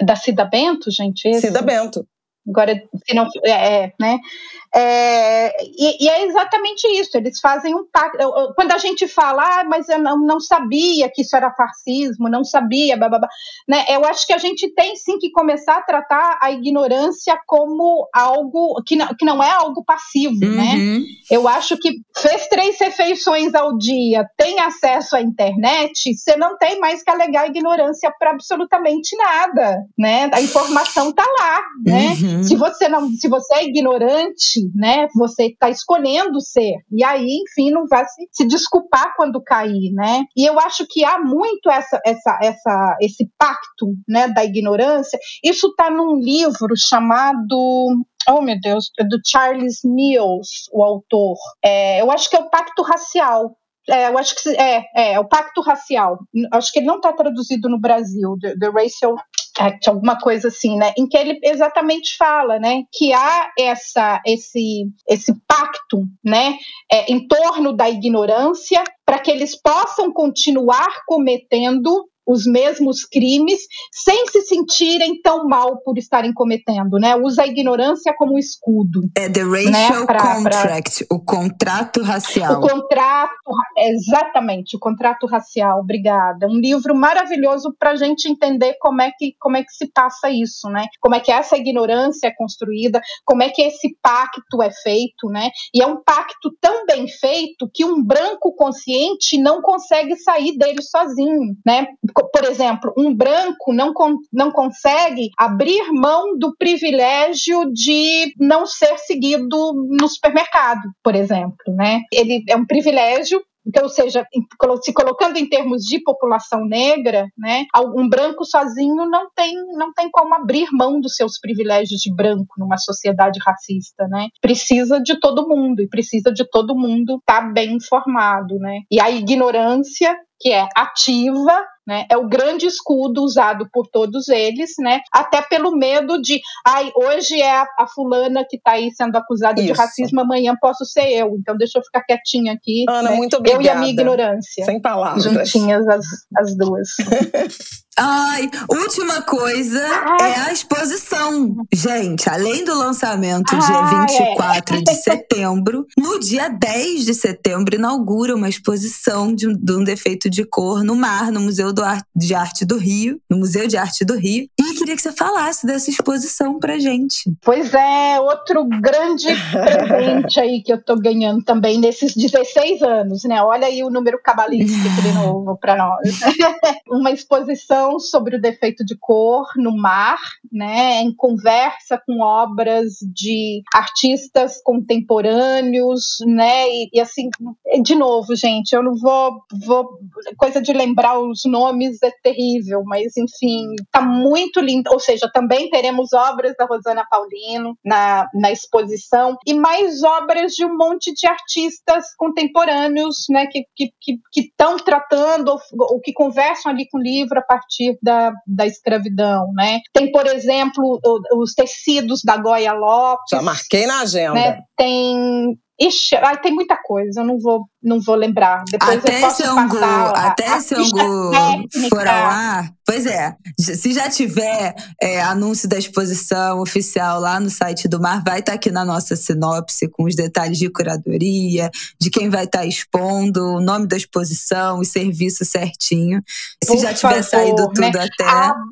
Speaker 3: da Cida Bento, gente. Esse.
Speaker 1: Cida Bento.
Speaker 3: Agora, se não. É, é, né? É, e, e, é exatamente isso, eles fazem um pacto. Quando a gente fala, ah, mas eu não, não sabia que isso era fascismo, não sabia, blá, blá, blá, né? eu acho que a gente tem sim que começar a tratar a ignorância como algo que não, que não é algo passivo, né? uhum. né? Eu acho que fez três refeições ao dia, tem acesso à internet, você não tem mais que alegar ignorância para absolutamente nada, né? A informação está lá, né? Uhum. Uhum. Se você não, se você é ignorante, né, você está escolhendo ser. E aí, enfim, não vai se, se desculpar quando cair, né? E eu acho que há muito essa, essa, essa, esse pacto, né, da ignorância. Isso está num livro chamado oh meu Deus, é do Charles Mills, o autor. É, eu acho que é o Pacto Racial. É, eu acho que é, é, é o Pacto Racial. Acho que ele não está traduzido no Brasil, The, the Racial alguma coisa assim, né? Em que ele exatamente fala, né, que há essa, esse, esse pacto, né, é, em torno da ignorância para que eles possam continuar cometendo os mesmos crimes sem se sentirem tão mal por estarem cometendo, né? Usa a ignorância como escudo.
Speaker 2: É the racial né? pra, contract, pra... o contrato racial.
Speaker 3: O contrato, exatamente, o contrato racial. Obrigada. Um livro maravilhoso para a gente entender como é que como é que se passa isso, né? Como é que essa ignorância é construída, como é que esse pacto é feito, né? E é um pacto tão bem feito que um branco consciente não consegue sair dele sozinho, né? Por exemplo, um branco não, não consegue abrir mão do privilégio de não ser seguido no supermercado, por exemplo, né? Ele é um privilégio então, ou seja, se colocando em termos de população negra, né, um branco sozinho não tem, não tem como abrir mão dos seus privilégios de branco numa sociedade racista, né? Precisa de todo mundo e precisa de todo mundo estar tá bem informado, né? E a ignorância que é ativa, né, é o grande escudo usado por todos eles, né, até pelo medo de, ai, hoje é a, a fulana que está aí sendo acusada Isso. de racismo, amanhã posso ser eu, então deixa eu ficar quietinha aqui.
Speaker 1: Ana, né? muito obrigada.
Speaker 3: Eu e a minha ignorância.
Speaker 1: Sem palavras.
Speaker 3: Juntinhas as, as duas. [LAUGHS]
Speaker 2: Ai, última coisa Ai. é a exposição. Gente, além do lançamento Ai, dia 24 é. de [LAUGHS] setembro, no dia 10 de setembro inaugura uma exposição de, de um defeito de cor no mar, no Museu De Arte do Rio, no Museu de Arte do Rio. Queria que você falasse dessa exposição pra gente.
Speaker 3: Pois é, outro grande presente aí que eu tô ganhando também nesses 16 anos, né? Olha aí o número cabalístico de [LAUGHS] novo para nós. [LAUGHS] uma exposição sobre o defeito de cor no mar, né, em conversa com obras de artistas contemporâneos, né, e, e assim, de novo, gente, eu não vou, vou, coisa de lembrar os nomes é terrível, mas enfim, tá muito lindo, ou seja, também teremos obras da Rosana Paulino na, na exposição e mais obras de um monte de artistas contemporâneos, né, que estão que, que, que tratando ou, ou que conversam ali com o livro a partir da, da escravidão, né? Tem, por exemplo, os tecidos da Goya Lopes.
Speaker 1: Já marquei na agenda. Né?
Speaker 3: Tem Ixi, ai, tem muita coisa, eu não vou, não vou lembrar. Depois até eu posso se Angu, passar
Speaker 2: até a, se Angu for ao ar. Pois é, se já tiver é, anúncio da exposição oficial lá no site do Mar, vai estar tá aqui na nossa sinopse com os detalhes de curadoria, de quem vai estar tá expondo, o nome da exposição, o serviço certinho. Se Por já tiver favor, saído tudo né? até, abre,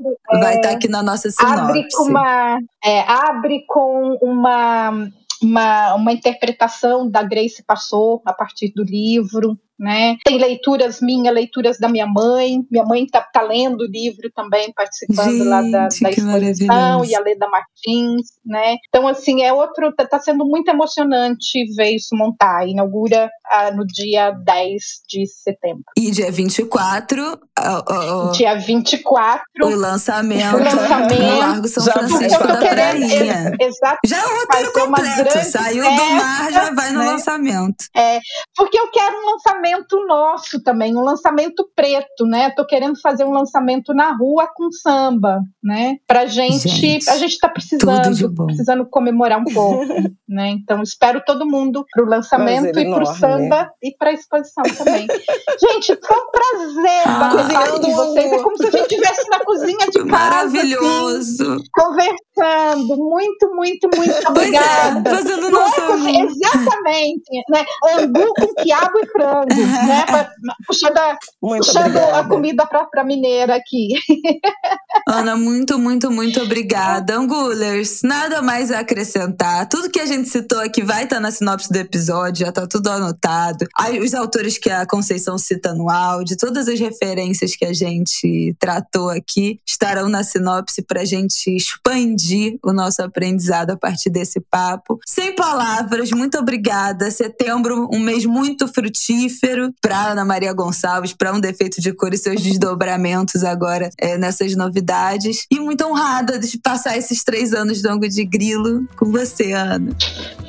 Speaker 2: vai estar é, tá aqui na nossa sinopse.
Speaker 3: Abre, uma, é, abre com uma uma, uma interpretação da Grace passou a partir do livro né? Tem leituras minhas, leituras da minha mãe. Minha mãe está tá lendo o livro também, participando
Speaker 2: Gente,
Speaker 3: lá da, da exposição, e a Leda Martins, né? Então, assim, é outro. Tá, tá, sendo muito emocionante ver isso montar. Inaugura ah, no dia 10 de setembro.
Speaker 2: E dia 24.
Speaker 3: Oh, oh, dia 24.
Speaker 2: O lançamento.
Speaker 3: O lançamento.
Speaker 2: No Largo São Francisco da Prainha.
Speaker 3: Exato.
Speaker 2: Já é o roteiro completo. Saiu do mar, já vai no né? lançamento.
Speaker 3: É, porque eu quero um lançamento lançamento nosso também, um lançamento preto, né? Tô querendo fazer um lançamento na rua com samba, né? Pra gente, gente a gente tá precisando, precisando comemorar um pouco, [LAUGHS] né? Então espero todo mundo pro lançamento e pro enorme. samba e pra exposição também. [LAUGHS] gente, foi um prazer ah, participar de vocês. É como se a gente estivesse na cozinha de casa.
Speaker 2: Maravilhoso.
Speaker 3: Assim, conversando. Muito, muito, muito é, obrigada.
Speaker 2: É, fazendo nossa...
Speaker 3: Exatamente, né? Angu com quiabo e frango [LAUGHS] né? puxando a, puxando a comida para mineira aqui. [LAUGHS]
Speaker 2: Ana, muito, muito, muito obrigada. Angulers, nada mais a acrescentar. Tudo que a gente citou aqui vai estar tá na sinopse do episódio, já está tudo anotado. Os autores que a Conceição cita no áudio, todas as referências que a gente tratou aqui estarão na sinopse para a gente expandir o nosso aprendizado a partir desse papo. Sem palavras, muito obrigada. Setembro, um mês muito frutífero para Ana Maria Gonçalves, para um defeito de cor e seus desdobramentos agora é, nessas novidades. E muito honrada de passar esses três anos do Ango de Grilo com você, Ana.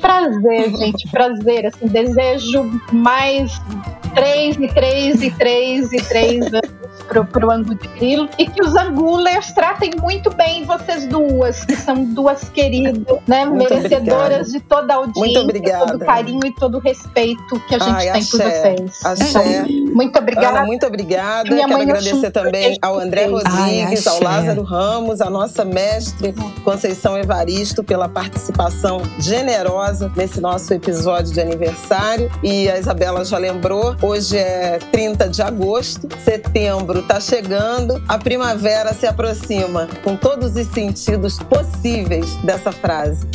Speaker 3: Prazer, gente, prazer. Assim, desejo mais três e três e três e três anos pro, pro Angu de Grilo e que os Angulers tratem muito bem vocês duas, que são duas queridas, né? Muito merecedoras de toda a audiência, todo o carinho e todo o respeito que a gente Ai, tem axé, por vocês.
Speaker 1: Axé.
Speaker 3: Então, muito obrigada.
Speaker 1: Ana, muito obrigada. Minha Quero agradecer também ao André Rodrigues, Ai, ao Lázaro Ramos, a nossa mestre Conceição Evaristo pela participação generosa nesse nosso episódio de aniversário. E a Isabela já lembrou, hoje é 30 de agosto, setembro setembro está chegando, a primavera se aproxima, com todos os sentidos possíveis dessa frase.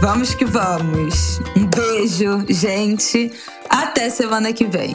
Speaker 2: Vamos que vamos. Um beijo, gente. Até semana que vem.